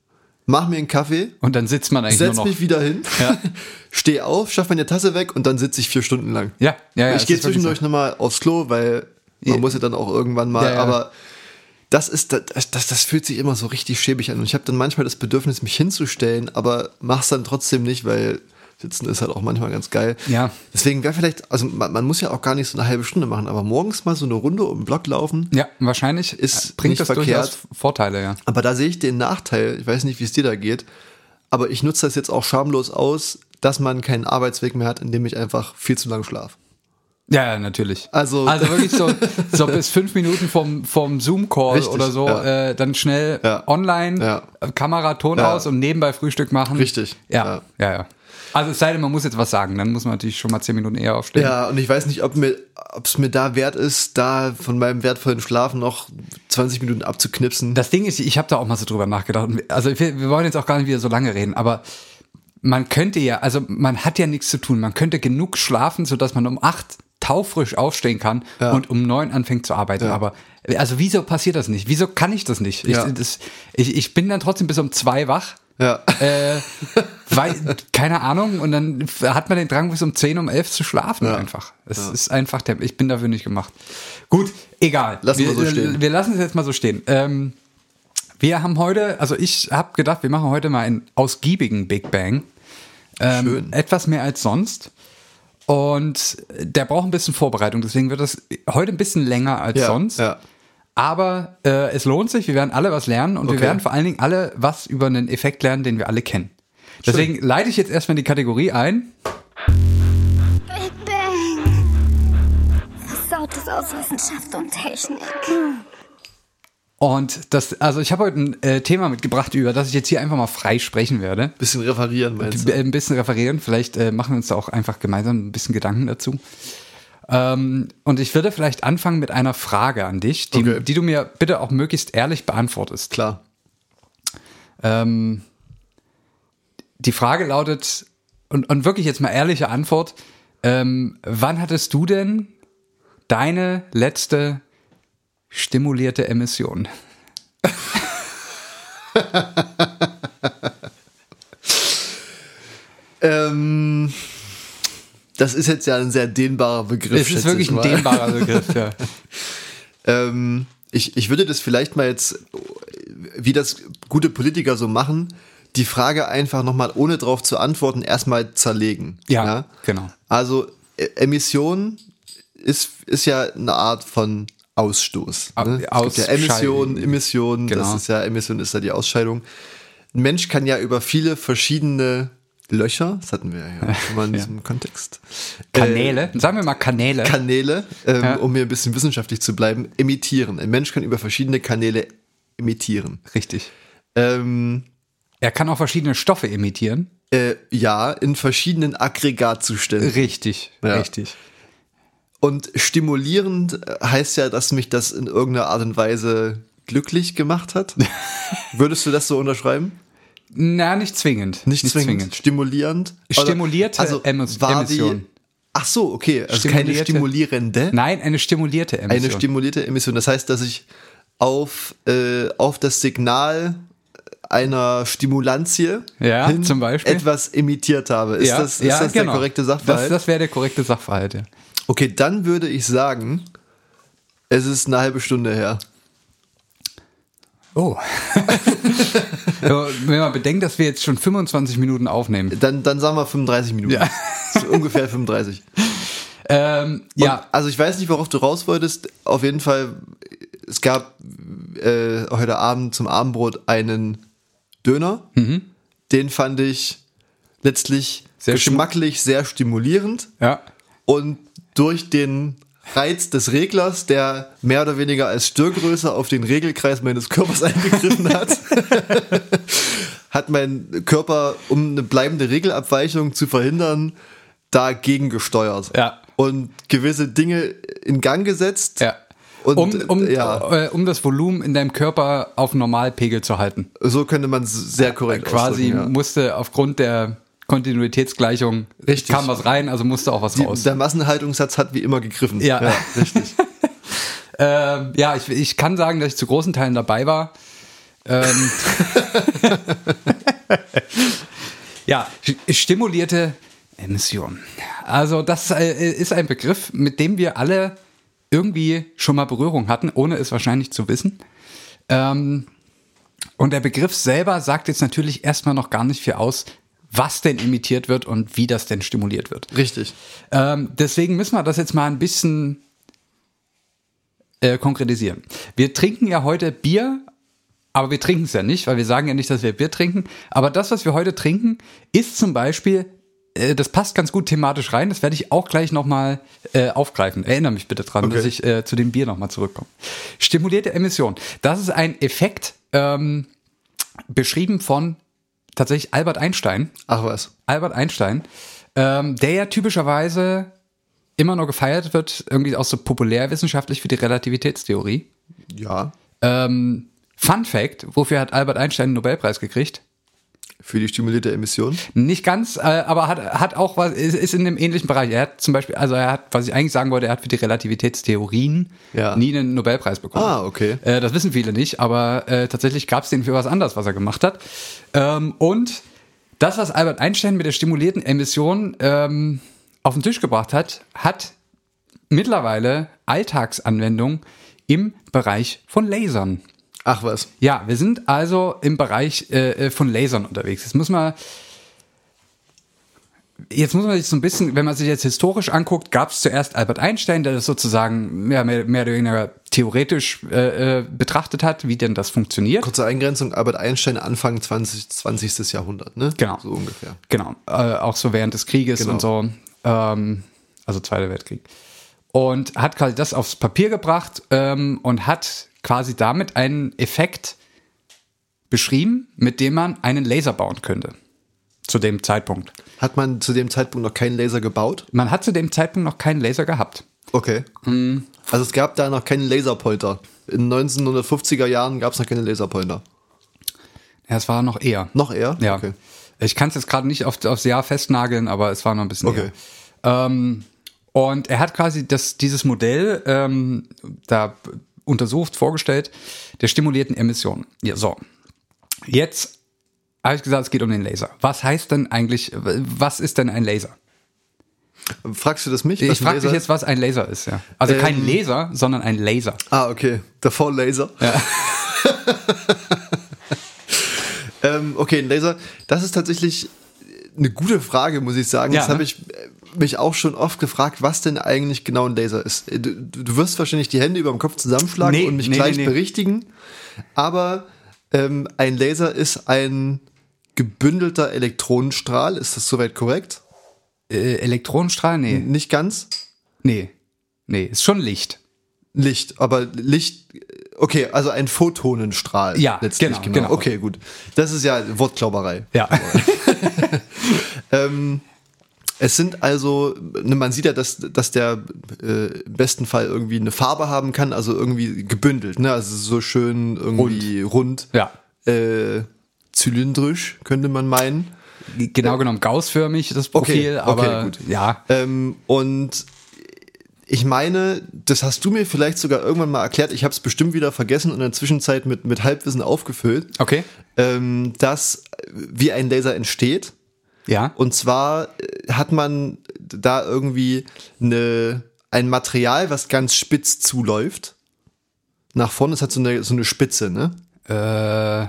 mache mir einen Kaffee,
Und dann sitzt man eigentlich
setz
nur noch.
mich wieder hin,
Ja. [laughs]
stehe auf, schaffe meine Tasse weg und dann sitze ich vier Stunden lang.
Ja, ja, ja.
ich gehe zwischendurch nochmal aufs Klo, weil man
Ja.
muss ja dann auch irgendwann mal,
ja.
aber das ist, das, das, das fühlt sich immer so richtig schäbig an. Und ich habe dann manchmal das Bedürfnis, mich hinzustellen, aber mach's dann trotzdem nicht, weil sitzen ist halt auch manchmal ganz geil.
Ja.
Deswegen wäre vielleicht, also man, man muss ja auch gar nicht so eine halbe Stunde machen, aber morgens mal so eine Runde um den Block laufen.
Ja, wahrscheinlich
Ist
bringt das
verkehrt.
durchaus Vorteile, ja.
Aber da sehe ich den Nachteil, ich weiß nicht, wie es dir da geht, aber ich nutze das jetzt auch schamlos aus, dass man keinen Arbeitsweg mehr hat, indem ich einfach viel zu lange schlafe.
Ja, ja, natürlich.
Also-
also wirklich so, so [laughs] bis fünf Minuten vom, vom Zoom-Call oder so,
ja.
äh, dann schnell
Ja.
online,
Ja.
äh, Kamera, Ton aus und nebenbei Frühstück machen.
Richtig,
Ja, ja, ja. Also es sei denn, man muss jetzt was sagen, dann muss man natürlich schon mal zehn Minuten eher aufstehen.
Ja, und ich weiß nicht, ob mir, es mir da wert ist, da von meinem wertvollen Schlaf noch 20 Minuten abzuknipsen.
Das Ding ist, ich habe da auch mal so drüber nachgedacht. Also wir, wir wollen jetzt auch gar nicht wieder so lange reden, aber man könnte ja, also man hat ja nichts zu tun. Man könnte genug schlafen, sodass man um acht taufrisch aufstehen kann
Ja.
und um neun anfängt zu arbeiten.
Ja.
Aber also wieso passiert das nicht? Wieso kann ich das nicht? Ich,
Ja.
das, ich, ich bin dann trotzdem bis um zwei wach.
Ja.
Äh, weil, keine Ahnung, und dann hat man den Drang, bis um 10, um 11 zu schlafen
Ja.
einfach. Es ist einfach, der, ich bin dafür nicht gemacht. Gut, egal.
Lassen wir so stehen.
Wir lassen es jetzt mal so stehen. Ähm, wir haben heute, also ich habe gedacht, wir machen heute mal einen ausgiebigen Big Bang. Ähm,
Schön.
Etwas mehr als sonst. Und der braucht ein bisschen Vorbereitung, deswegen wird das heute ein bisschen länger als
ja,
sonst.
Ja.
Aber äh, es lohnt sich, wir werden alle was lernen und wir
Okay.
werden vor allen Dingen alle was über einen Effekt lernen, den wir alle kennen. Deswegen leite ich jetzt erstmal die Kategorie ein.
Big Bang. Versautes aus Wissenschaft und Technik.
Und das, also ich habe heute ein äh, Thema mitgebracht, über das ich jetzt hier einfach mal frei sprechen werde.
Bisschen referieren, meinst du?
Ein bisschen referieren, vielleicht äh, machen wir uns da auch einfach gemeinsam ein bisschen Gedanken dazu. Ähm, und ich würde vielleicht anfangen mit einer Frage an dich, die,
Okay.
die du mir bitte auch möglichst ehrlich beantwortest.
Klar.
Ähm, die Frage lautet, und, und wirklich jetzt mal ehrliche Antwort, ähm, wann hattest du denn deine letzte stimulierte Emission? [laughs]
Ähm, das ist jetzt ja ein sehr dehnbarer Begriff.
Es ist wirklich
ich
ein dehnbarer [laughs] Begriff, ja.
Ähm, ich, ich würde das vielleicht mal jetzt, wie das gute Politiker so machen, die Frage einfach nochmal, ohne drauf zu antworten, erstmal zerlegen.
Ja, genau.
Also E- Emission ist, ist ja eine Art von Ausstoß. Ne? Gibt ja
Ausscheiden.
Emission, Emission,
Genau.
das ist ja, Emission ist ja die Ausscheidung. Ein Mensch kann ja über viele verschiedene Löcher, das hatten wir ja [laughs] schon mal in diesem Kontext,
Kanäle, sagen wir mal Kanäle.
Kanäle, ähm,
Ja.
um hier ein bisschen wissenschaftlich zu bleiben, emittieren. Ein Mensch kann über verschiedene Kanäle emittieren.
Richtig.
Ähm,
Er kann auch verschiedene Stoffe emittieren.
äh, ja, in verschiedenen Aggregatzuständen.
Richtig,
Ja.
richtig.
Und stimulierend äh, heißt ja, dass mich das in irgendeiner Art und Weise glücklich gemacht hat. [laughs] Würdest du das so unterschreiben?
Na, nicht zwingend.
Nicht, zwingend. Stimulierend?
Stimulierte
also
Emos-
war die,
Emission.
Ach so, okay. Also keine stimulierende,
Nein, eine stimulierte Emission.
eine stimulierte Emission. Das heißt, dass ich auf, äh, auf das Signal einer Stimulantie
Ja, zum Beispiel.
etwas emittiert habe. Ist
ja,
das, ist
ja,
das
genau.
der korrekte Sachverhalt?
Das, das wäre der korrekte Sachverhalt, ja.
okay, dann würde ich sagen, es ist eine halbe Stunde her.
Oh. [laughs] Ja, Wenn man bedenkt, dass wir jetzt schon 25 Minuten aufnehmen.
Dann, dann sagen wir 35 Minuten.
Ja.
So ungefähr 35.
Ähm,
Ja.
ja,
also ich weiß nicht, worauf du raus wolltest. Auf jeden Fall, es gab äh, heute Abend zum Abendbrot einen Döner. Den fand ich letztlich
Mhm. Sehr
geschmacklich sehr stimulierend.
ja.
Und durch den Reiz des Reglers, der mehr oder weniger als Störgröße auf den Regelkreis meines Körpers [laughs] eingegriffen hat, [laughs] hat mein Körper, um eine bleibende Regelabweichung zu verhindern, dagegen gesteuert.
Ja.
Und gewisse Dinge in Gang gesetzt.
Ja.
Und,
um, um,
ja,
äh, um das Volumen in deinem Körper auf Normalpegel zu halten.
so könnte man es sehr korrekt
Quasi musste aufgrund der Kontinuitätsgleichung
Richtig.
kam was rein, also musste auch was
Die,
raus.
der Massenhaltungssatz hat wie immer gegriffen.
Ja.
richtig. [laughs]
Ähm, ja, ich, ich kann sagen, dass ich zu großen Teilen dabei war. Ähm, [laughs] ja, st- stimulierte Emission. Also das äh, ist ein Begriff, mit dem wir alle irgendwie schon mal Berührung hatten, ohne es wahrscheinlich zu wissen. Ähm, und der Begriff selber sagt jetzt natürlich erstmal noch gar nicht viel aus, was denn imitiert wird und wie das denn stimuliert wird.
Richtig.
Ähm, deswegen müssen wir das jetzt mal ein bisschen äh, konkretisieren. Wir trinken ja heute Bier, aber wir trinken es ja nicht, weil wir sagen ja nicht, dass wir Bier trinken. Aber das, was wir heute trinken, ist zum Beispiel, äh, das passt ganz gut thematisch rein, das werde ich auch gleich nochmal äh, aufgreifen. Erinnere mich bitte dran,
Okay.
dass ich äh, zu dem Bier nochmal zurückkomme. Stimulierte Emission. Das ist ein Effekt, ähm, beschrieben von tatsächlich Albert Einstein.
Ach was.
Albert Einstein, ähm, der ja typischerweise immer nur gefeiert wird, irgendwie auch so populärwissenschaftlich für die Relativitätstheorie.
Ja.
Ähm, Fun Fact, wofür hat Albert Einstein den Nobelpreis gekriegt?
Für die stimulierte Emission.
Nicht ganz, äh, aber hat, hat auch was, ist, ist in einem ähnlichen Bereich. Er hat zum Beispiel, also er hat, was ich eigentlich sagen wollte, er hat für die Relativitätstheorien
Ja.
nie einen Nobelpreis bekommen.
Ah, okay.
Äh, das wissen viele nicht, aber äh, tatsächlich gab es den für was anderes, was er gemacht hat. Ähm, und das, was Albert Einstein mit der stimulierten Emission ähm, auf den Tisch gebracht hat, hat mittlerweile Alltagsanwendung im Bereich von Lasern.
Ach was.
Ja, wir sind also im Bereich äh, äh, von Lasern unterwegs. Jetzt muss man Jetzt muss man sich so ein bisschen, wenn man sich jetzt historisch anguckt, gab es zuerst Albert Einstein, der das sozusagen mehr, mehr, mehr oder weniger theoretisch äh, äh, betrachtet hat, wie denn das funktioniert.
Kurze Eingrenzung, Albert Einstein Anfang 20. 20. Jahrhundert, ne?
Genau.
So ungefähr.
Genau, äh, auch so während des Krieges
Genau.
und so, ähm, also Zweiter Weltkrieg. Und hat quasi das aufs Papier gebracht ähm, und hat quasi damit einen Effekt beschrieben, mit dem man einen Laser bauen könnte. Zu dem Zeitpunkt.
Hat man zu dem Zeitpunkt noch keinen Laser gebaut?
Man hat zu dem Zeitpunkt noch keinen Laser gehabt.
Okay.
Mhm.
Also es gab da noch keinen Laserpointer. In 1950er Jahren gab es noch keine Laserpointer.
Ja, es war noch eher.
Noch eher?
Ja.
Okay.
Ich kann es jetzt gerade nicht auf, aufs Jahr festnageln, aber es war noch ein bisschen
Okay.
eher. Ähm, und er hat quasi das, dieses Modell ähm, da untersucht, vorgestellt, der stimulierten Emission. Ja, so. Jetzt habe ich gesagt, es geht um den Laser. Was heißt denn eigentlich, was ist denn ein Laser?
Fragst du das mich?
Ich frage dich jetzt, was ein Laser ist, ja. Also kein
Ähm.
Laser, sondern ein Laser.
Ah, okay. Der V-Laser. [laughs] ähm, okay, ein Laser. Das ist tatsächlich eine gute Frage, muss ich sagen.
Ja,
das habe ich äh, mich auch schon oft gefragt, was denn eigentlich genau ein Laser ist. Äh, Du, du wirst wahrscheinlich die Hände über dem Kopf zusammenschlagen
Nee,
und mich
nee,
gleich
nee,
berichtigen. Aber ähm, ein Laser ist ein gebündelter Elektronenstrahl. Ist das soweit korrekt?
Äh, Elektronenstrahl? Nee.
Nicht ganz.
Nee. Nee, ist schon Licht.
Licht, aber Licht, okay, also ein Photonenstrahl.
Ja,
letztlich,
genau, genau.
Okay, gut. Das ist ja Wortklauberei.
Ja. [laughs] [laughs]
Es sind also, ne, man sieht ja, dass, dass der äh, im besten Fall irgendwie eine Farbe haben kann, also irgendwie gebündelt, ne? Also so schön irgendwie rund,
ja.
äh, zylindrisch, könnte man meinen.
Genau genommen gaussförmig, das Profil,
Okay, okay,
aber
gut.
ja.
Ähm, und ich meine, das hast du mir vielleicht sogar irgendwann mal erklärt, ich habe es bestimmt wieder vergessen und in der Zwischenzeit mit, mit Halbwissen aufgefüllt,
Okay.
Ähm, dass wie ein Laser entsteht.
Ja.
Und zwar äh, hat man da irgendwie eine, ein Material, was ganz spitz zuläuft. Nach vorne, es hat so eine, so eine Spitze, ne?
Äh,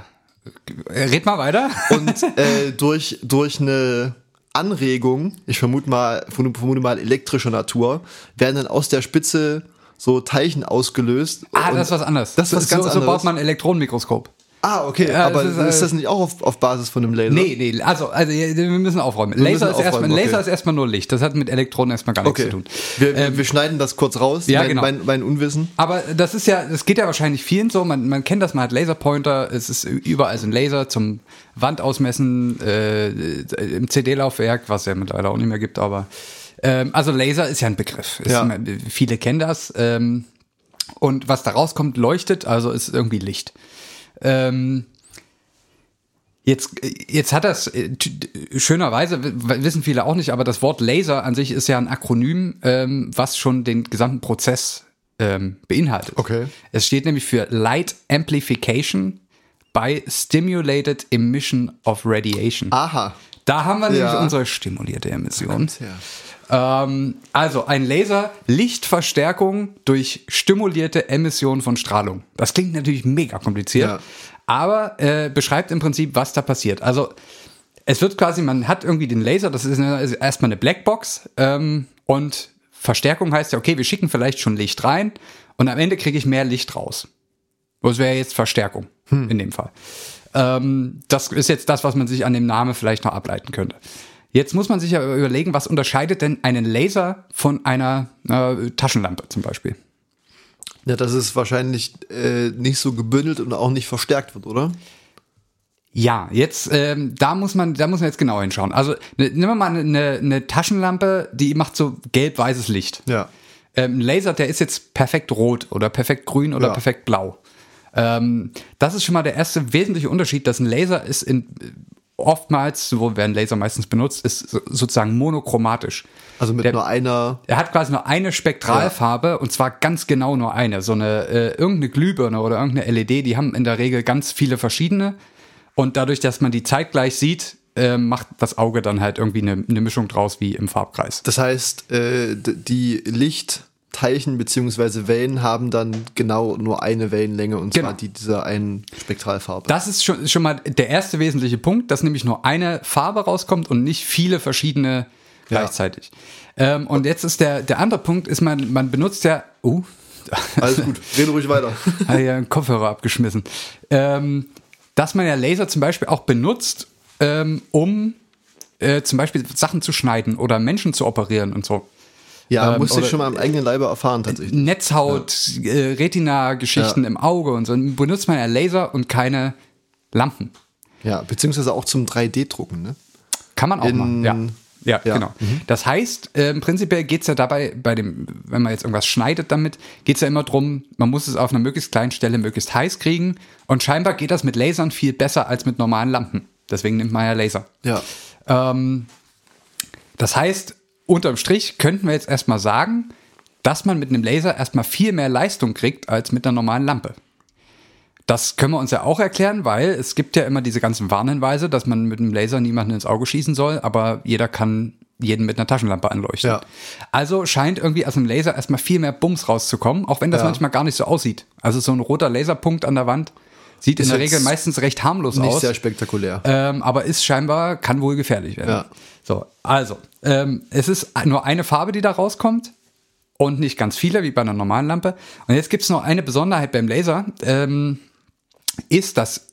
red mal weiter. [laughs]
Und äh, durch, durch eine Anregung, ich vermute mal, vermute mal elektrischer Natur, werden dann aus der Spitze so Teilchen ausgelöst.
Ah, das ist was anderes.
Das ist was
so,
ganz
so
anderes.
baut man ein Elektronenmikroskop.
Ah, okay,
Ja,
aber ist,
ist, äh,
das nicht auch auf, auf Basis von einem Laser?
Nee, nee, also, also wir müssen aufräumen.
Wir
Laser,
müssen
ist, erstmal,
aufräumen,
Laser
okay.
ist erstmal nur Licht. Das hat mit Elektronen erstmal gar nichts
Okay.
zu tun.
Wir,
Ähm,
wir schneiden das kurz raus,
ja,
mein,
genau.
mein, mein Unwissen.
Aber das ist ja, das geht ja wahrscheinlich vielen so. Man, man kennt das, man hat Laserpointer, es ist überall so ein Laser zum Wandausmessen, äh, im CD-Laufwerk, was es ja mittlerweile auch nicht mehr gibt, aber ähm, also Laser ist ja ein Begriff. Ist,
Ja.
Viele kennen das. Ähm, und was da rauskommt, leuchtet, also ist irgendwie Licht. Ähm, Jetzt, jetzt hat das äh, schönerweise, wissen viele auch nicht, aber das Wort Laser an sich ist ja ein Akronym, ähm, was schon den gesamten Prozess ähm, beinhaltet.
Okay.
Es steht nämlich für Light Amplification by Stimulated Emission of Radiation.
Aha.
Da haben wir nämlich
Ja.
unsere stimulierte Emission. Ähm, also ein Laser, Lichtverstärkung durch stimulierte Emission von Strahlung. Das klingt natürlich mega kompliziert,
Ja.
aber äh, beschreibt im Prinzip, was da passiert. Also es wird quasi, man hat irgendwie den Laser, das ist, eine, ist erstmal eine Blackbox ähm, und Verstärkung heißt ja, okay, wir schicken vielleicht schon Licht rein und am Ende kriege ich mehr Licht raus. Das wäre jetzt Verstärkung in dem Fall. Ähm, das ist jetzt das, was man sich an dem Namen vielleicht noch ableiten könnte. Jetzt muss man sich ja überlegen, was unterscheidet denn einen Laser von einer äh, Taschenlampe zum Beispiel?
Ja, dass es wahrscheinlich äh, nicht so gebündelt und auch nicht verstärkt wird, oder?
Ja, jetzt ähm, da muss man da muss man jetzt genau hinschauen. Also ne, nehmen wir mal eine, eine Taschenlampe, die macht so gelb-weißes Licht.
Ja.
Ähm, ein Laser, der ist jetzt perfekt rot oder perfekt grün oder
Ja.
perfekt blau. Ähm, das ist schon mal der erste wesentliche Unterschied, dass ein Laser ist in oftmals, so werden Laser meistens benutzt, ist so- sozusagen monochromatisch.
Also mit
Der-
nur einer.
Er hat quasi nur eine Spektralfarbe und zwar ganz genau nur eine. So eine äh, irgendeine Glühbirne oder irgendeine LED, die haben in der Regel ganz viele verschiedene. Und dadurch, dass man die zeitgleich sieht, äh, macht das Auge dann halt irgendwie eine, eine Mischung draus wie im Farbkreis.
Das heißt, äh, die Lichtteilchen beziehungsweise Wellen haben dann genau nur eine Wellenlänge und
Genau.
zwar die dieser einen Spektralfarbe.
Das ist schon, schon mal der erste wesentliche Punkt, dass nämlich nur eine Farbe rauskommt und nicht viele verschiedene
Ja.
gleichzeitig. Ähm, und jetzt ist der, der andere Punkt, ist man, man benutzt ja, uh,
Alles gut, rede ruhig weiter. [laughs]
hat ja einen Kopfhörer abgeschmissen. Ähm, dass man ja Laser zum Beispiel auch benutzt, ähm, um äh, zum Beispiel Sachen zu schneiden oder Menschen zu operieren und so.
Ja,
Ähm,
musste ich schon mal am eigenen Leibe erfahren tatsächlich.
Netzhaut, äh, Retina-Geschichten
Ja.
im Auge und so. Benutzt man ja Laser und keine Lampen.
Ja, beziehungsweise auch zum 3D-Drucken, ne?
Kann man auch
In-
machen, ja. Ja,
Ja.
genau. Das heißt, ähm, prinzipiell geht's ja dabei, bei dem, wenn man jetzt irgendwas schneidet damit, geht's ja immer drum, man muss es auf einer möglichst kleinen Stelle möglichst heiß kriegen. Und scheinbar geht das mit Lasern viel besser als mit normalen Lampen. Deswegen nimmt man ja Laser.
Ja.
Ähm, das heißt, unterm Strich könnten wir jetzt erstmal sagen, dass man mit einem Laser erstmal viel mehr Leistung kriegt als mit einer normalen Lampe. Das können wir uns ja auch erklären, weil es gibt ja immer diese ganzen Warnhinweise, dass man mit einem Laser niemanden ins Auge schießen soll, aber jeder kann jeden mit einer Taschenlampe anleuchtet.
Ja.
Also scheint irgendwie aus dem Laser erstmal viel mehr Bums rauszukommen, auch wenn das
Ja.
manchmal gar nicht so aussieht. Also so ein roter Laserpunkt an der Wand sieht in der Regel meistens recht harmlos
Nicht
aus.
sehr spektakulär.
Ähm, aber ist scheinbar, kann wohl gefährlich werden.
Ja.
So, also, ähm, es ist nur eine Farbe, die da rauskommt und nicht ganz viele, wie bei einer normalen Lampe. Und jetzt gibt es noch eine Besonderheit beim Laser, ähm, ist, dass,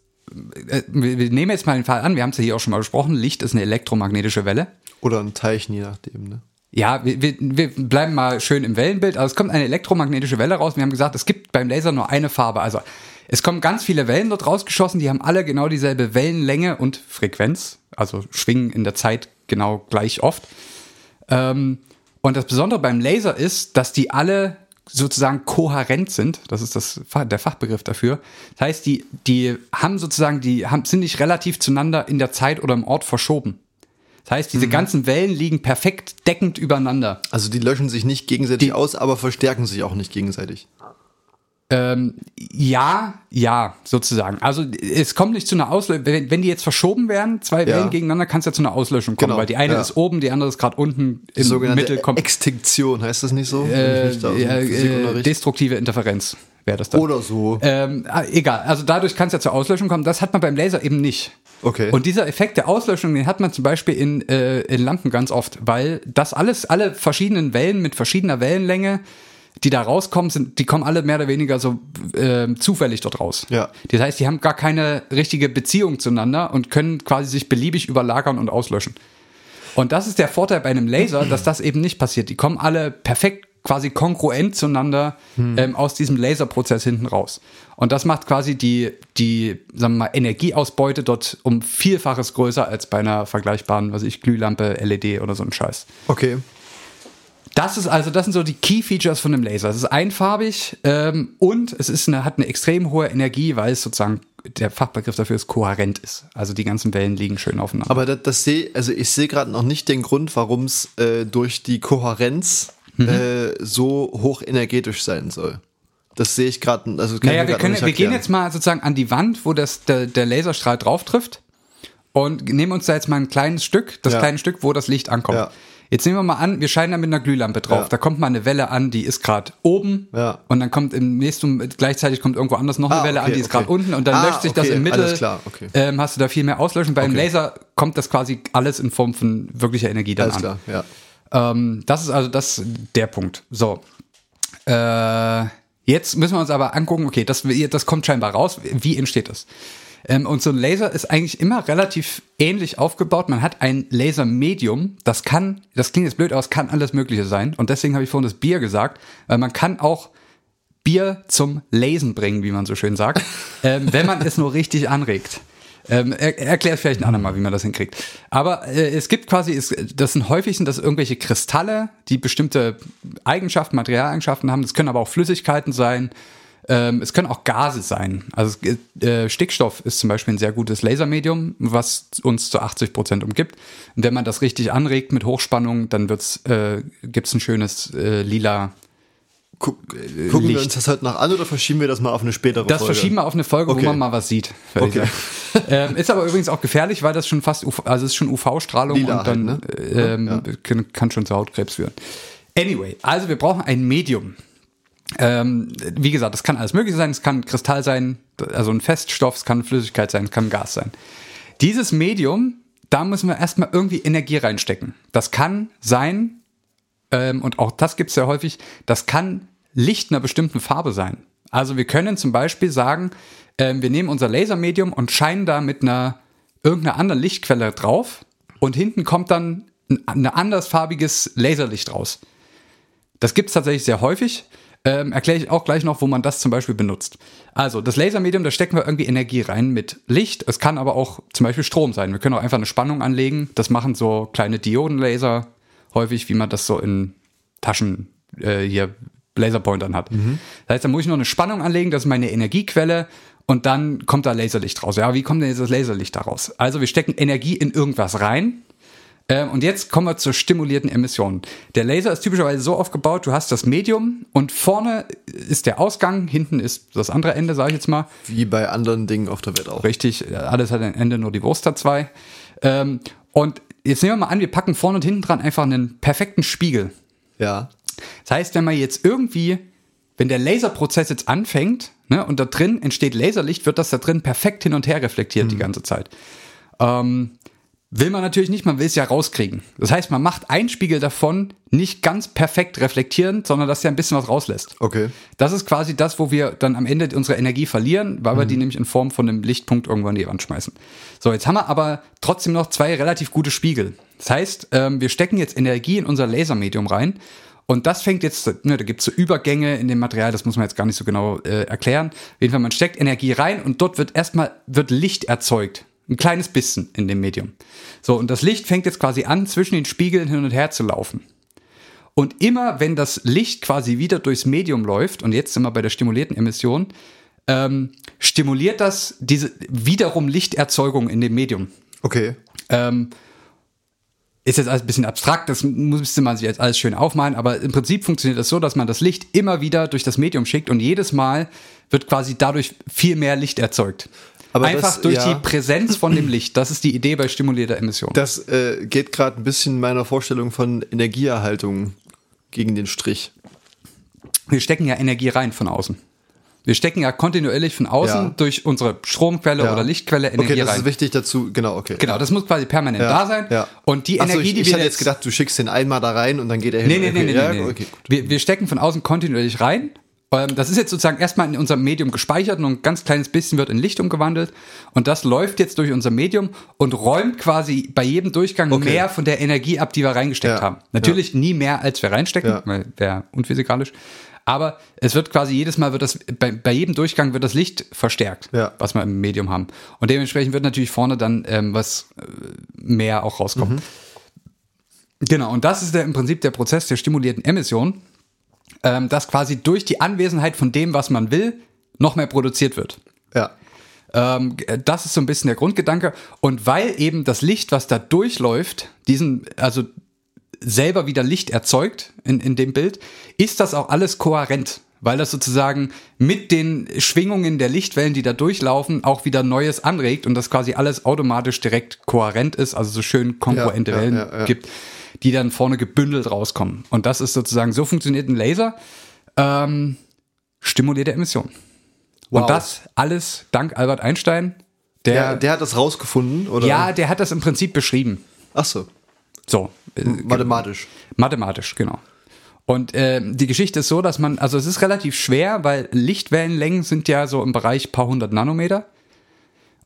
äh, wir wir nehmen jetzt mal den Fall an, wir haben es ja hier auch schon mal besprochen, Licht ist eine elektromagnetische Welle.
Oder ein Teilchen, je nachdem. Ne?
Ja, wir, wir, wir bleiben mal schön im Wellenbild. Also es kommt eine elektromagnetische Welle raus. Wir haben gesagt, es gibt beim Laser nur eine Farbe. Also es kommen ganz viele Wellen dort rausgeschossen, die haben alle genau dieselbe Wellenlänge und Frequenz, also schwingen in der Zeit genau gleich oft. Ähm, und das Besondere beim Laser ist, dass die alle sozusagen kohärent sind. Das ist das, der Fachbegriff dafür. Das heißt, die, die haben sozusagen, die haben, sind nicht relativ zueinander in der Zeit oder im Ort verschoben. Das heißt, diese ganzen Wellen liegen perfekt deckend übereinander.
Also die löschen sich nicht gegenseitig aus, aber verstärken sich auch nicht gegenseitig.
Ähm, ja, ja, sozusagen. Also es kommt nicht zu einer Auslöschung. Wenn, wenn die jetzt verschoben werden, zwei
Ja.
Wellen gegeneinander, kann es ja zu einer Auslöschung kommen,
Genau,
weil die eine
ja.
ist oben, die andere ist gerade unten im
sogenannte
Mittel kommt.
Extinktion, heißt das nicht so?
Äh,
ich nicht
äh, destruktive Interferenz wäre das dann.
Oder so.
Ähm, ah, egal, also dadurch kann es ja zur Auslöschung kommen. Das hat man beim Laser eben nicht.
Okay.
Und dieser Effekt der Auslöschung, den hat man zum Beispiel in, äh, in Lampen ganz oft, weil das alles, alle verschiedenen Wellen mit verschiedener Wellenlänge, die da rauskommen, sind, die kommen alle mehr oder weniger so äh, zufällig dort raus.
Ja.
Das heißt, die haben gar keine richtige Beziehung zueinander und können quasi sich beliebig überlagern und auslöschen. Und das ist der Vorteil bei einem Laser, dass das eben nicht passiert. Die kommen alle perfekt quasi kongruent zueinander ähm, aus diesem Laserprozess hinten raus. Und das macht quasi die, die sagen wir mal, Energieausbeute dort um Vielfaches größer als bei einer vergleichbaren, was weiß ich, Glühlampe, LED oder so ein Scheiß.
Okay.
Das ist also, das sind so die Key Features von dem Laser. Es ist einfarbig ähm, und es ist eine, hat eine extrem hohe Energie, weil es sozusagen der Fachbegriff dafür ist kohärent ist. Also die ganzen Wellen liegen schön aufeinander.
Aber das, das sehe, also ich sehe gerade noch nicht den Grund, warum es äh, durch die Kohärenz
Mhm.
äh, so hoch energetisch sein soll. Das sehe ich gerade, also
Naja, wir, können,
nicht
wir gehen jetzt mal sozusagen an die Wand, wo das, der, der Laserstrahl drauf trifft und nehmen uns da jetzt mal ein kleines Stück, das
Ja.
kleine Stück, wo das Licht ankommt.
Ja.
Jetzt nehmen wir mal an, wir scheinen da mit einer Glühlampe drauf.
Ja.
Da kommt mal eine Welle an, die ist gerade oben
Ja.
und dann kommt im nächsten, gleichzeitig kommt irgendwo anders noch eine
Ah,
Welle
okay,
an, die ist
okay.
gerade unten und dann
Ah,
löscht sich das
okay,
im Mittel.
alles klar, okay.
ähm, hast du da viel mehr Auslöschung. Beim. Laser kommt das quasi alles in Form von wirklicher Energie dann
Alles
an.
klar, ja.
Ähm, das ist also das der Punkt. So. Äh, jetzt müssen wir uns aber angucken, okay, das, das kommt scheinbar raus. Wie entsteht das? Ähm, und so ein Laser ist eigentlich immer relativ ähnlich aufgebaut. Man hat ein Lasermedium, das kann, das klingt jetzt blöd aus, kann alles Mögliche sein. Und deswegen habe ich vorhin das Bier gesagt, weil man kann auch Bier zum Lesen bringen, wie man so schön sagt, [laughs] ähm, wenn man es nur richtig anregt. Ähm, er, erklärt vielleicht ein andermal, wie man das hinkriegt. Aber äh, es gibt quasi, es, das sind häufig sind das irgendwelche Kristalle, die bestimmte Eigenschaften, Materialeigenschaften haben. Das können aber auch Flüssigkeiten sein. Ähm, es können auch Gase sein. Also äh, Stickstoff ist zum Beispiel ein sehr gutes Lasermedium, was uns zu 80 Prozent umgibt. Und wenn man das richtig anregt mit Hochspannung, dann wird's, äh, gibt's ein schönes äh, lila
Guck, gucken wir
Licht.
uns das heute noch an oder verschieben wir das mal auf eine spätere
Das
Folge?
verschieben wir auf eine Folge,
Okay.
wo man mal was sieht.
Okay.
ähm, ist aber übrigens auch gefährlich, weil das schon fast, UV, also es ist schon UV-Strahlung und dann
halt, ne?
äh, ähm, kann, kann schon zu Hautkrebs führen. Anyway, also wir brauchen ein Medium. Ähm, wie gesagt, das kann alles mögliche sein. Es kann Kristall sein, also ein Feststoff, es kann Flüssigkeit sein, es kann Gas sein. Dieses Medium, da müssen wir erstmal irgendwie Energie reinstecken. Das kann sein, ähm, und auch das gibt es sehr häufig, das kann Licht einer bestimmten Farbe sein. Also wir können zum Beispiel sagen, ähm, wir nehmen unser Lasermedium und scheinen da mit einer irgendeiner anderen Lichtquelle drauf und hinten kommt dann ein, ein andersfarbiges Laserlicht raus. Das gibt es tatsächlich sehr häufig. Ähm, Erkläre ich auch gleich noch, wo man das zum Beispiel benutzt. Also, das Lasermedium, da stecken wir irgendwie Energie rein mit Licht. Es kann aber auch zum Beispiel Strom sein. Wir können auch einfach eine Spannung anlegen. Das machen so kleine Diodenlaser häufig, wie man das so in Taschen äh, hier Laserpointern hat. Das heißt, da muss ich noch eine Spannung anlegen, das ist meine Energiequelle und dann kommt da Laserlicht raus. Ja, wie kommt denn jetzt das Laserlicht da raus? Also wir stecken Energie in irgendwas rein ähm, und jetzt kommen wir zur stimulierten Emission. Der Laser ist typischerweise so aufgebaut, du hast das Medium und vorne ist der Ausgang, hinten ist das andere Ende, sage ich jetzt mal.
Wie bei anderen Dingen auf der Welt auch.
Richtig, alles hat ein Ende, nur die Wurst hat zwei. Ähm, und jetzt nehmen wir mal an, wir packen vorne und hinten dran einfach einen perfekten Spiegel.
Ja.
Das heißt, wenn man jetzt irgendwie, wenn der Laserprozess jetzt anfängt ne, und da drin entsteht Laserlicht, wird das da drin perfekt hin und her reflektiert die ganze Zeit. Ähm, will man natürlich nicht, man will es ja rauskriegen. Das heißt, man macht einen Spiegel davon nicht ganz perfekt reflektierend, sondern dass er ein bisschen was rauslässt.
Okay.
Das ist quasi das, wo wir dann am Ende unsere Energie verlieren, weil wir die nämlich in Form von einem Lichtpunkt irgendwo an die Wand schmeißen. So, jetzt haben wir aber trotzdem noch zwei relativ gute Spiegel. Das heißt, ähm, wir stecken jetzt Energie in unser Lasermedium rein und das fängt jetzt, ne, da gibt es so Übergänge in dem Material, das muss man jetzt gar nicht so genau äh, erklären. Auf jeden Fall, man steckt Energie rein und dort wird erstmal wird Licht erzeugt. Ein kleines bisschen in dem Medium. So, und das Licht fängt jetzt quasi an, zwischen den Spiegeln hin und her zu laufen. Und immer wenn das Licht quasi wieder durchs Medium läuft, und jetzt sind wir bei der stimulierten Emission, ähm, stimuliert das diese wiederum Lichterzeugung in dem Medium.
Okay.
Ähm, ist jetzt alles ein bisschen abstrakt, das müsste man sich jetzt alles schön aufmalen, aber im Prinzip funktioniert das so, dass man das Licht immer wieder durch das Medium schickt und jedes Mal wird quasi dadurch viel mehr Licht erzeugt.
Aber
Einfach
das-
durch
ja.
die Präsenz von dem Licht. Das ist die Idee bei stimulierter Emission.
Das äh, geht gerade ein bisschen meiner Vorstellung von Energieerhaltung gegen den Strich.
Wir stecken ja Energie rein von außen. Wir stecken ja kontinuierlich von außen
Ja.
durch unsere Stromquelle
Ja.
oder Lichtquelle Energie
okay, das
rein.
ist wichtig dazu. Genau, okay.
Genau, das muss quasi permanent
Ja,
da sein.
Ja.
Und die
Ach so,
Energie,
ich,
die
ich
wir
hatte jetzt gedacht, du schickst den einmal da rein und dann geht er hin.
Nee, nee, nee,
okay.
nee, nee, nee.
Okay.
Wir, wir stecken von außen kontinuierlich rein. Ähm, Das ist jetzt sozusagen erstmal in unserem Medium gespeichert und ein ganz kleines bisschen wird in Licht umgewandelt. Und das läuft jetzt durch unser Medium und räumt quasi bei jedem Durchgang
Okay.
mehr von der Energie ab, die wir reingesteckt
Ja,
haben. Natürlich nie mehr, als wir reinstecken,
Ja.
weil wäre unphysikalisch. Aber es wird quasi jedes Mal wird das, bei, bei jedem Durchgang wird das Licht verstärkt,
Ja.
was wir im Medium haben. Und dementsprechend wird natürlich vorne dann ähm, was äh, mehr auch rauskommen. Genau, und das ist der, im Prinzip der Prozess der stimulierten Emission, ähm, dass quasi durch die Anwesenheit von dem, was man will, noch mehr produziert wird.
Ja.
Ähm, das ist so ein bisschen der Grundgedanke. Und weil eben das Licht, was da durchläuft, diesen, also selber wieder Licht erzeugt in, in dem Bild, ist das auch alles kohärent. Weil das sozusagen mit den Schwingungen der Lichtwellen, die da durchlaufen, auch wieder Neues anregt und das quasi alles automatisch direkt kohärent ist, also so schön kongruente
Ja, ja,
Wellen
ja, ja.
gibt, die dann vorne gebündelt rauskommen. Und das ist sozusagen, so funktioniert ein Laser. Ähm, stimulierte Emission.
Wow.
Und das alles dank Albert Einstein, der,
Der, der hat das rausgefunden, oder?
ja, der hat das im Prinzip beschrieben.
Ach so.
So, äh,
Mathematisch.
mathematisch, genau. Und ähm, die Geschichte ist so, dass man, also es ist relativ schwer, weil Lichtwellenlängen sind ja so im Bereich paar hundert Nanometer.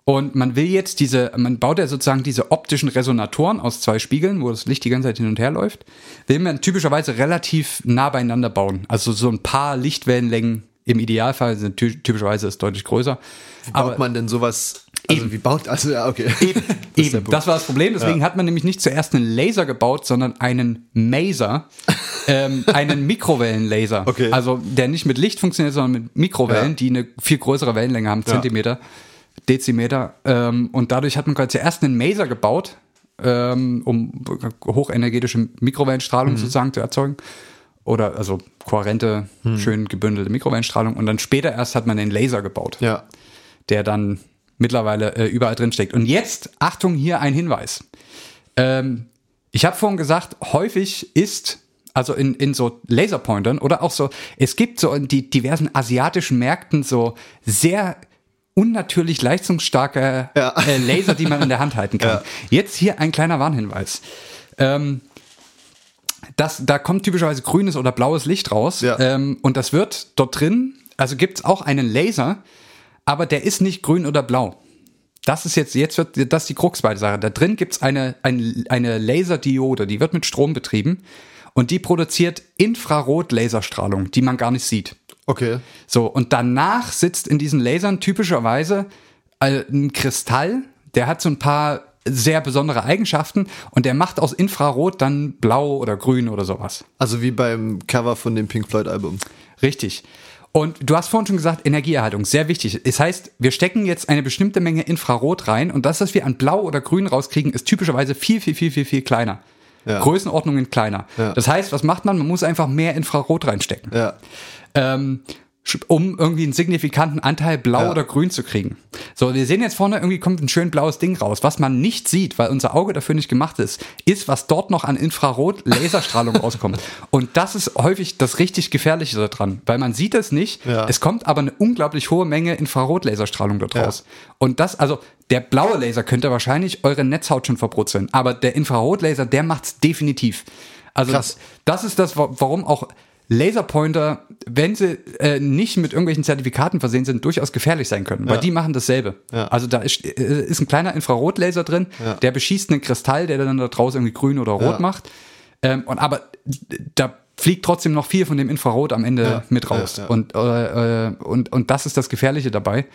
Und man will jetzt diese, man baut ja sozusagen diese optischen Resonatoren aus zwei Spiegeln, wo das Licht die ganze Zeit hin und her läuft, will man typischerweise relativ nah beieinander bauen. Also so ein paar Lichtwellenlängen im Idealfall sind ty typischerweise ist deutlich größer.
Wie baut man denn sowas? Also wie baut, also ja, okay.
Eben, [laughs]
Das
eben. Das war das Problem. Deswegen hat man nämlich nicht zuerst einen Laser gebaut, sondern einen Maser, [laughs] ähm, einen Mikrowellenlaser.
Okay.
Also der nicht mit Licht funktioniert, sondern mit Mikrowellen,
Ja.
die eine viel größere Wellenlänge haben, Zentimeter, Dezimeter. Ähm, und dadurch hat man quasi zuerst einen Maser gebaut, ähm, um hochenergetische Mikrowellenstrahlung
Mhm.
sozusagen zu erzeugen. Oder also kohärente,
Mhm.
schön gebündelte Mikrowellenstrahlung. Und dann später erst hat man den Laser gebaut
Ja.
der dann mittlerweile äh, überall drin steckt. Und jetzt, Achtung, hier ein Hinweis. Ähm, ich habe vorhin gesagt, häufig ist, also in, in so Laserpointern oder auch so, es gibt so in die diversen asiatischen Märkten so sehr unnatürlich leistungsstarke
Ja.
äh, Laser, die man in der Hand halten kann.
Ja.
Jetzt hier ein kleiner Warnhinweis. Ähm, das, da kommt typischerweise grünes oder blaues Licht raus.
Ja.
Ähm, und das wird dort drin, also gibt es auch einen Laser, aber der ist nicht grün oder blau. Das ist jetzt, jetzt wird das ist die Krux bei der Sache. Da drin gibt's eine, ein, eine Laserdiode, die wird mit Strom betrieben und die produziert Infrarot-Laserstrahlung, die man gar nicht sieht.
Okay.
So, und danach sitzt in diesen Lasern typischerweise äh, ein Kristall, der hat so ein paar sehr besondere Eigenschaften und der macht aus Infrarot dann blau oder grün oder sowas.
Also wie beim Cover von dem Pink Floyd Album.
Richtig. Und du hast vorhin schon gesagt, Energieerhaltung, sehr wichtig. Das heißt, wir stecken jetzt eine bestimmte Menge Infrarot rein und das, was wir an Blau oder Grün rauskriegen, ist typischerweise viel, viel, viel, viel, viel kleiner.
Ja.
Größenordnungen kleiner.
Ja.
Das heißt, was macht man? Man muss einfach mehr Infrarot reinstecken.
Ja.
Ähm, um irgendwie einen signifikanten Anteil blau
Ja.
oder grün zu kriegen. So, wir sehen jetzt vorne, irgendwie kommt ein schön blaues Ding raus. Was man nicht sieht, weil unser Auge dafür nicht gemacht ist, ist, was dort noch an Infrarot-Laserstrahlung [laughs] rauskommt. Und das ist häufig das richtig Gefährliche daran, weil man sieht es nicht.
Ja.
Es kommt aber eine unglaublich hohe Menge Infrarot-Laserstrahlung dort
Ja.
raus. Und das, also der blaue Laser könnte wahrscheinlich eure Netzhaut schon verbrutzeln, aber der Infrarotlaser, der macht's definitiv. Also
Krass.
das ist das, wa- warum auch Laserpointer, wenn sie äh, nicht mit irgendwelchen Zertifikaten versehen sind, durchaus gefährlich sein können, weil
Ja.
die machen dasselbe.
Ja.
Also da ist, äh, ist ein kleiner Infrarotlaser drin,
Ja.
der beschießt einen Kristall, der dann da draußen irgendwie grün oder rot macht. Ähm, und aber da fliegt trotzdem noch viel von dem Infrarot am Ende mit raus. Und, äh, äh, und, und das ist das Gefährliche dabei.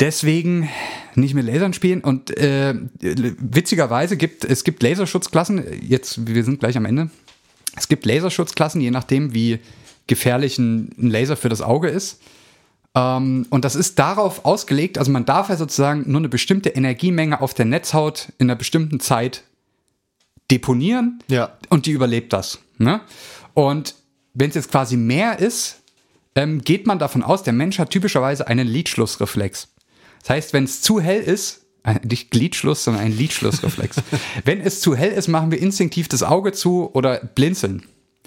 Deswegen nicht mit Lasern spielen und äh, witzigerweise gibt es gibt Laserschutzklassen, jetzt wir sind gleich am Ende. Es gibt Laserschutzklassen, je nachdem wie gefährlich ein, ein Laser für das Auge ist. Ähm, und das ist darauf ausgelegt, also man darf ja sozusagen nur eine bestimmte Energiemenge auf der Netzhaut in einer bestimmten Zeit deponieren
Ja.
und die überlebt das. Ne? Und wenn es jetzt quasi mehr ist, ähm, geht man davon aus, der Mensch hat typischerweise einen Lidschlussreflex. Das heißt, wenn es zu hell ist, nicht Gliedschluss, sondern ein Lidschlussreflex. [laughs] wenn es zu hell ist, machen wir instinktiv das Auge zu oder blinzeln.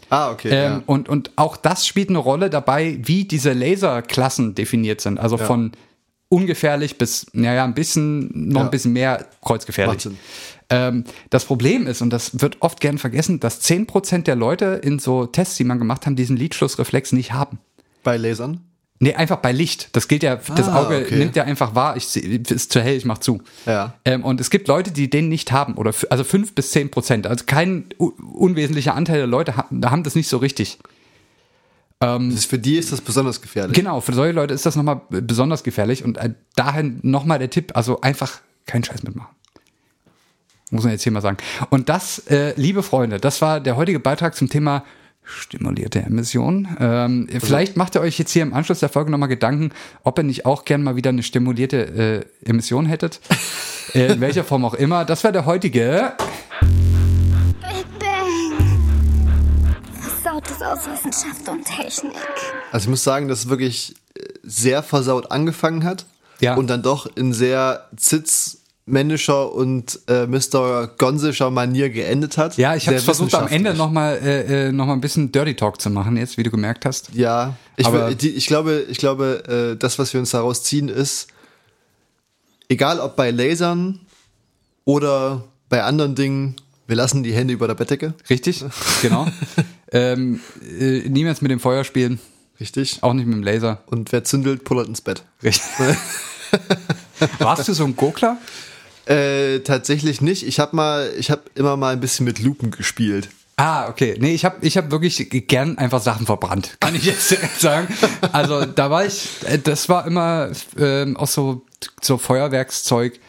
Ah, okay.
Ähm,
ja.
und, und auch das spielt eine Rolle dabei, wie diese Laserklassen definiert sind. Also von ungefährlich bis, naja, ein bisschen, noch
Ja.
ein bisschen mehr kreuzgefährlich. Ähm, das Problem ist, und das wird oft gern vergessen, dass 10% der Leute in so Tests, die man gemacht haben, diesen Lidschlussreflex nicht haben.
Bei Lasern?
Nee, einfach bei Licht. Das gilt ja, das
Ah,
Auge
okay.
nimmt ja einfach wahr, ich ist zu hell, ich mach zu.
Ja.
Ähm, und es gibt Leute, die den nicht haben, oder also 5 bis 10 Prozent. Also kein unwesentlicher Anteil der Leute ha haben das nicht so richtig.
Das ist, für die ist das besonders gefährlich.
Genau, für solche Leute ist das nochmal besonders gefährlich und äh, dahin nochmal der Tipp, also einfach keinen Scheiß mitmachen. Muss man jetzt hier mal sagen. Und das, äh, liebe Freunde, das war der heutige Beitrag zum Thema stimulierte Emission. Ähm, vielleicht macht ihr euch jetzt hier im Anschluss der Folge nochmal Gedanken, ob ihr nicht auch gern mal wieder eine stimulierte äh, Emission hättet. [laughs] in welcher Form auch immer. Das war der heutige.
Big Bang. Versautes aus Wissenschaft und Technik.
Also ich muss sagen, dass es wirklich äh, sehr versaut angefangen hat
Ja.
und dann doch in sehr zitzmännischer und äh, Mr. Gonsischer Manier geendet hat.
Ja, ich habe versucht am Ende nochmal äh, äh, noch mal ein bisschen Dirty Talk zu machen, jetzt, wie du gemerkt hast.
Ja, ich,
Aber-
will- die, ich glaube, ich glaube, äh, das, was wir uns daraus ziehen, ist, egal ob bei Lasern oder bei anderen Dingen, wir lassen die Hände über der Bettdecke.
Richtig, genau. [laughs] ähm, äh, niemals mit dem Feuer spielen,
Richtig.
auch nicht mit dem Laser.
Und wer zündelt, pullert ins Bett.
Richtig. [laughs] Warst du so ein Gokler?
Äh, tatsächlich nicht. Ich habe mal, ich habe immer mal ein bisschen mit Lupen gespielt.
Ah, okay. Nee, ich habe ich hab wirklich gern einfach Sachen verbrannt. Kann ich jetzt [laughs] sagen. Also da war ich, äh, das war immer ähm, auch so, so Feuerwerkszeug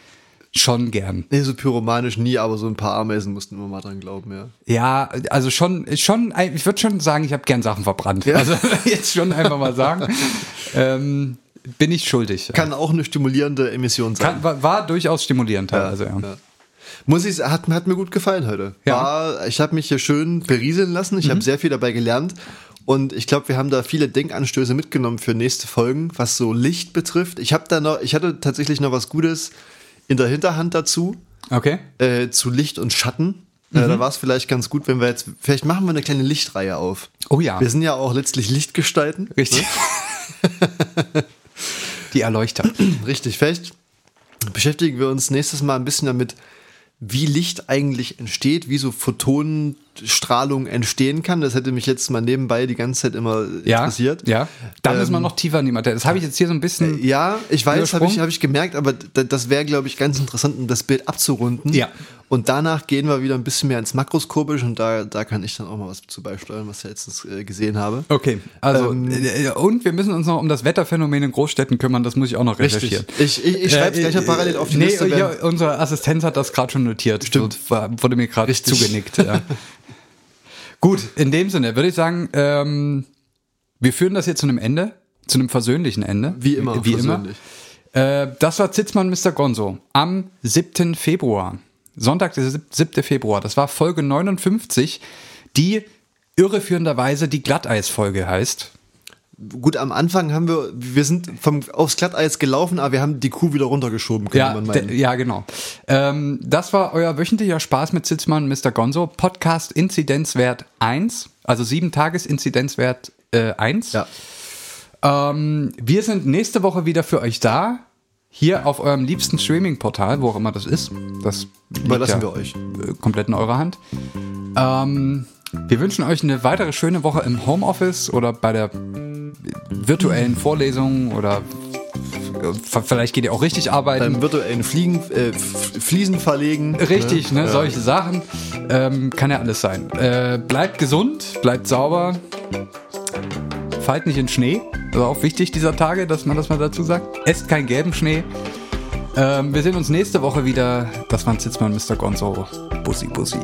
schon gern.
Nee, so pyromanisch nie, aber so ein paar Ameisen mussten immer mal dran glauben, ja.
Ja, also schon, schon, ich würde schon sagen, ich habe gern Sachen verbrannt. Also [laughs] jetzt schon einfach mal sagen, [laughs] ähm, bin ich schuldig.
Kann auch eine stimulierende Emission sein.
Kann, war, war durchaus stimulierend teilweise, ja.
Ja. Muss ich, hat, hat mir gut gefallen heute.
Ja. Mhm.
War, ich habe mich hier schön berieseln lassen. Ich habe sehr viel dabei gelernt. Und ich glaube, wir haben da viele Denkanstöße mitgenommen für nächste Folgen, was so Licht betrifft. Ich habe da noch, ich hatte tatsächlich noch was Gutes in der Hinterhand dazu,
Okay.
äh, zu Licht und Schatten.
Mhm.
Äh, da war es vielleicht ganz gut, wenn wir jetzt, vielleicht machen wir eine kleine Lichtreihe auf.
Oh ja.
Wir sind ja auch letztlich Lichtgestalten.
Richtig. [laughs] Die Erleuchter. [clears throat]
Richtig, vielleicht beschäftigen wir uns nächstes Mal ein bisschen damit, wie Licht eigentlich entsteht, wie so Photonenstrahlung entstehen kann. Das hätte mich jetzt mal nebenbei die ganze Zeit immer
Ja,
interessiert.
ja. Da müssen wir
Ähm,
noch tiefer in die Materie. Das habe ich jetzt hier so ein bisschen.
Ja, ich weiß, habe ich, hab ich gemerkt, aber das wäre, glaube ich, ganz interessant, um das Bild abzurunden.
Ja.
Und danach gehen wir wieder ein bisschen mehr ins Makroskopisch und da, da kann ich dann auch mal was zu beisteuern, was ich letztens äh, gesehen habe.
Okay, also
Ähm,
äh, und wir müssen uns noch um das Wetterphänomen in Großstädten kümmern, das muss ich auch noch recherchieren.
Ich, ich, ich schreibe es gleich parallel auf die
nee,
Liste.
ja, unsere Assistenz hat das gerade schon notiert.
Stimmt.
So, wurde mir gerade
Richtig.
zugenickt. Ja. [laughs] Gut, in dem Sinne würde ich sagen, ähm, wir führen das jetzt zu einem Ende, zu einem versöhnlichen Ende.
Wie immer,
Wie
versöhnlich.
immer. Äh, das war Zitzmann Mr. Gonzo am 7. Februar. Sonntag, der 7. Februar. Das war Folge 59, die irreführenderweise die Glatteis-Folge heißt.
Gut, am Anfang haben wir, wir sind vom, aufs Glatteis gelaufen, aber wir haben die Kuh wieder runtergeschoben, könnte
Ja,
man meinen.
ja, genau. Ähm, das war euer wöchentlicher Spaß mit Sitzmann und Mr. Gonzo. Podcast Inzidenzwert 1, also 7 Tages Inzidenzwert äh, 1.
Ja.
Ähm, wir sind nächste Woche wieder für euch da. Hier auf eurem liebsten Streaming-Portal, wo auch immer das ist. Das
Überlassen
ja,
wir euch.
äh, komplett in eurer Hand. Ähm, wir wünschen euch eine weitere schöne Woche im Homeoffice oder bei der virtuellen Vorlesung oder vielleicht geht ihr auch richtig arbeiten.
Beim virtuellen Fliegen, äh, Fliesen verlegen.
Richtig, ne,
Ja.
solche Sachen. Ähm, kann ja alles sein. Äh, bleibt gesund, bleibt sauber. Fallt nicht in Schnee. Das ist auch wichtig dieser Tage, dass man das mal dazu sagt. Esst keinen gelben Schnee. Ähm, wir sehen uns nächste Woche wieder. Das waren Sitzmann Mr. Gonzo. Bussi, Bussi.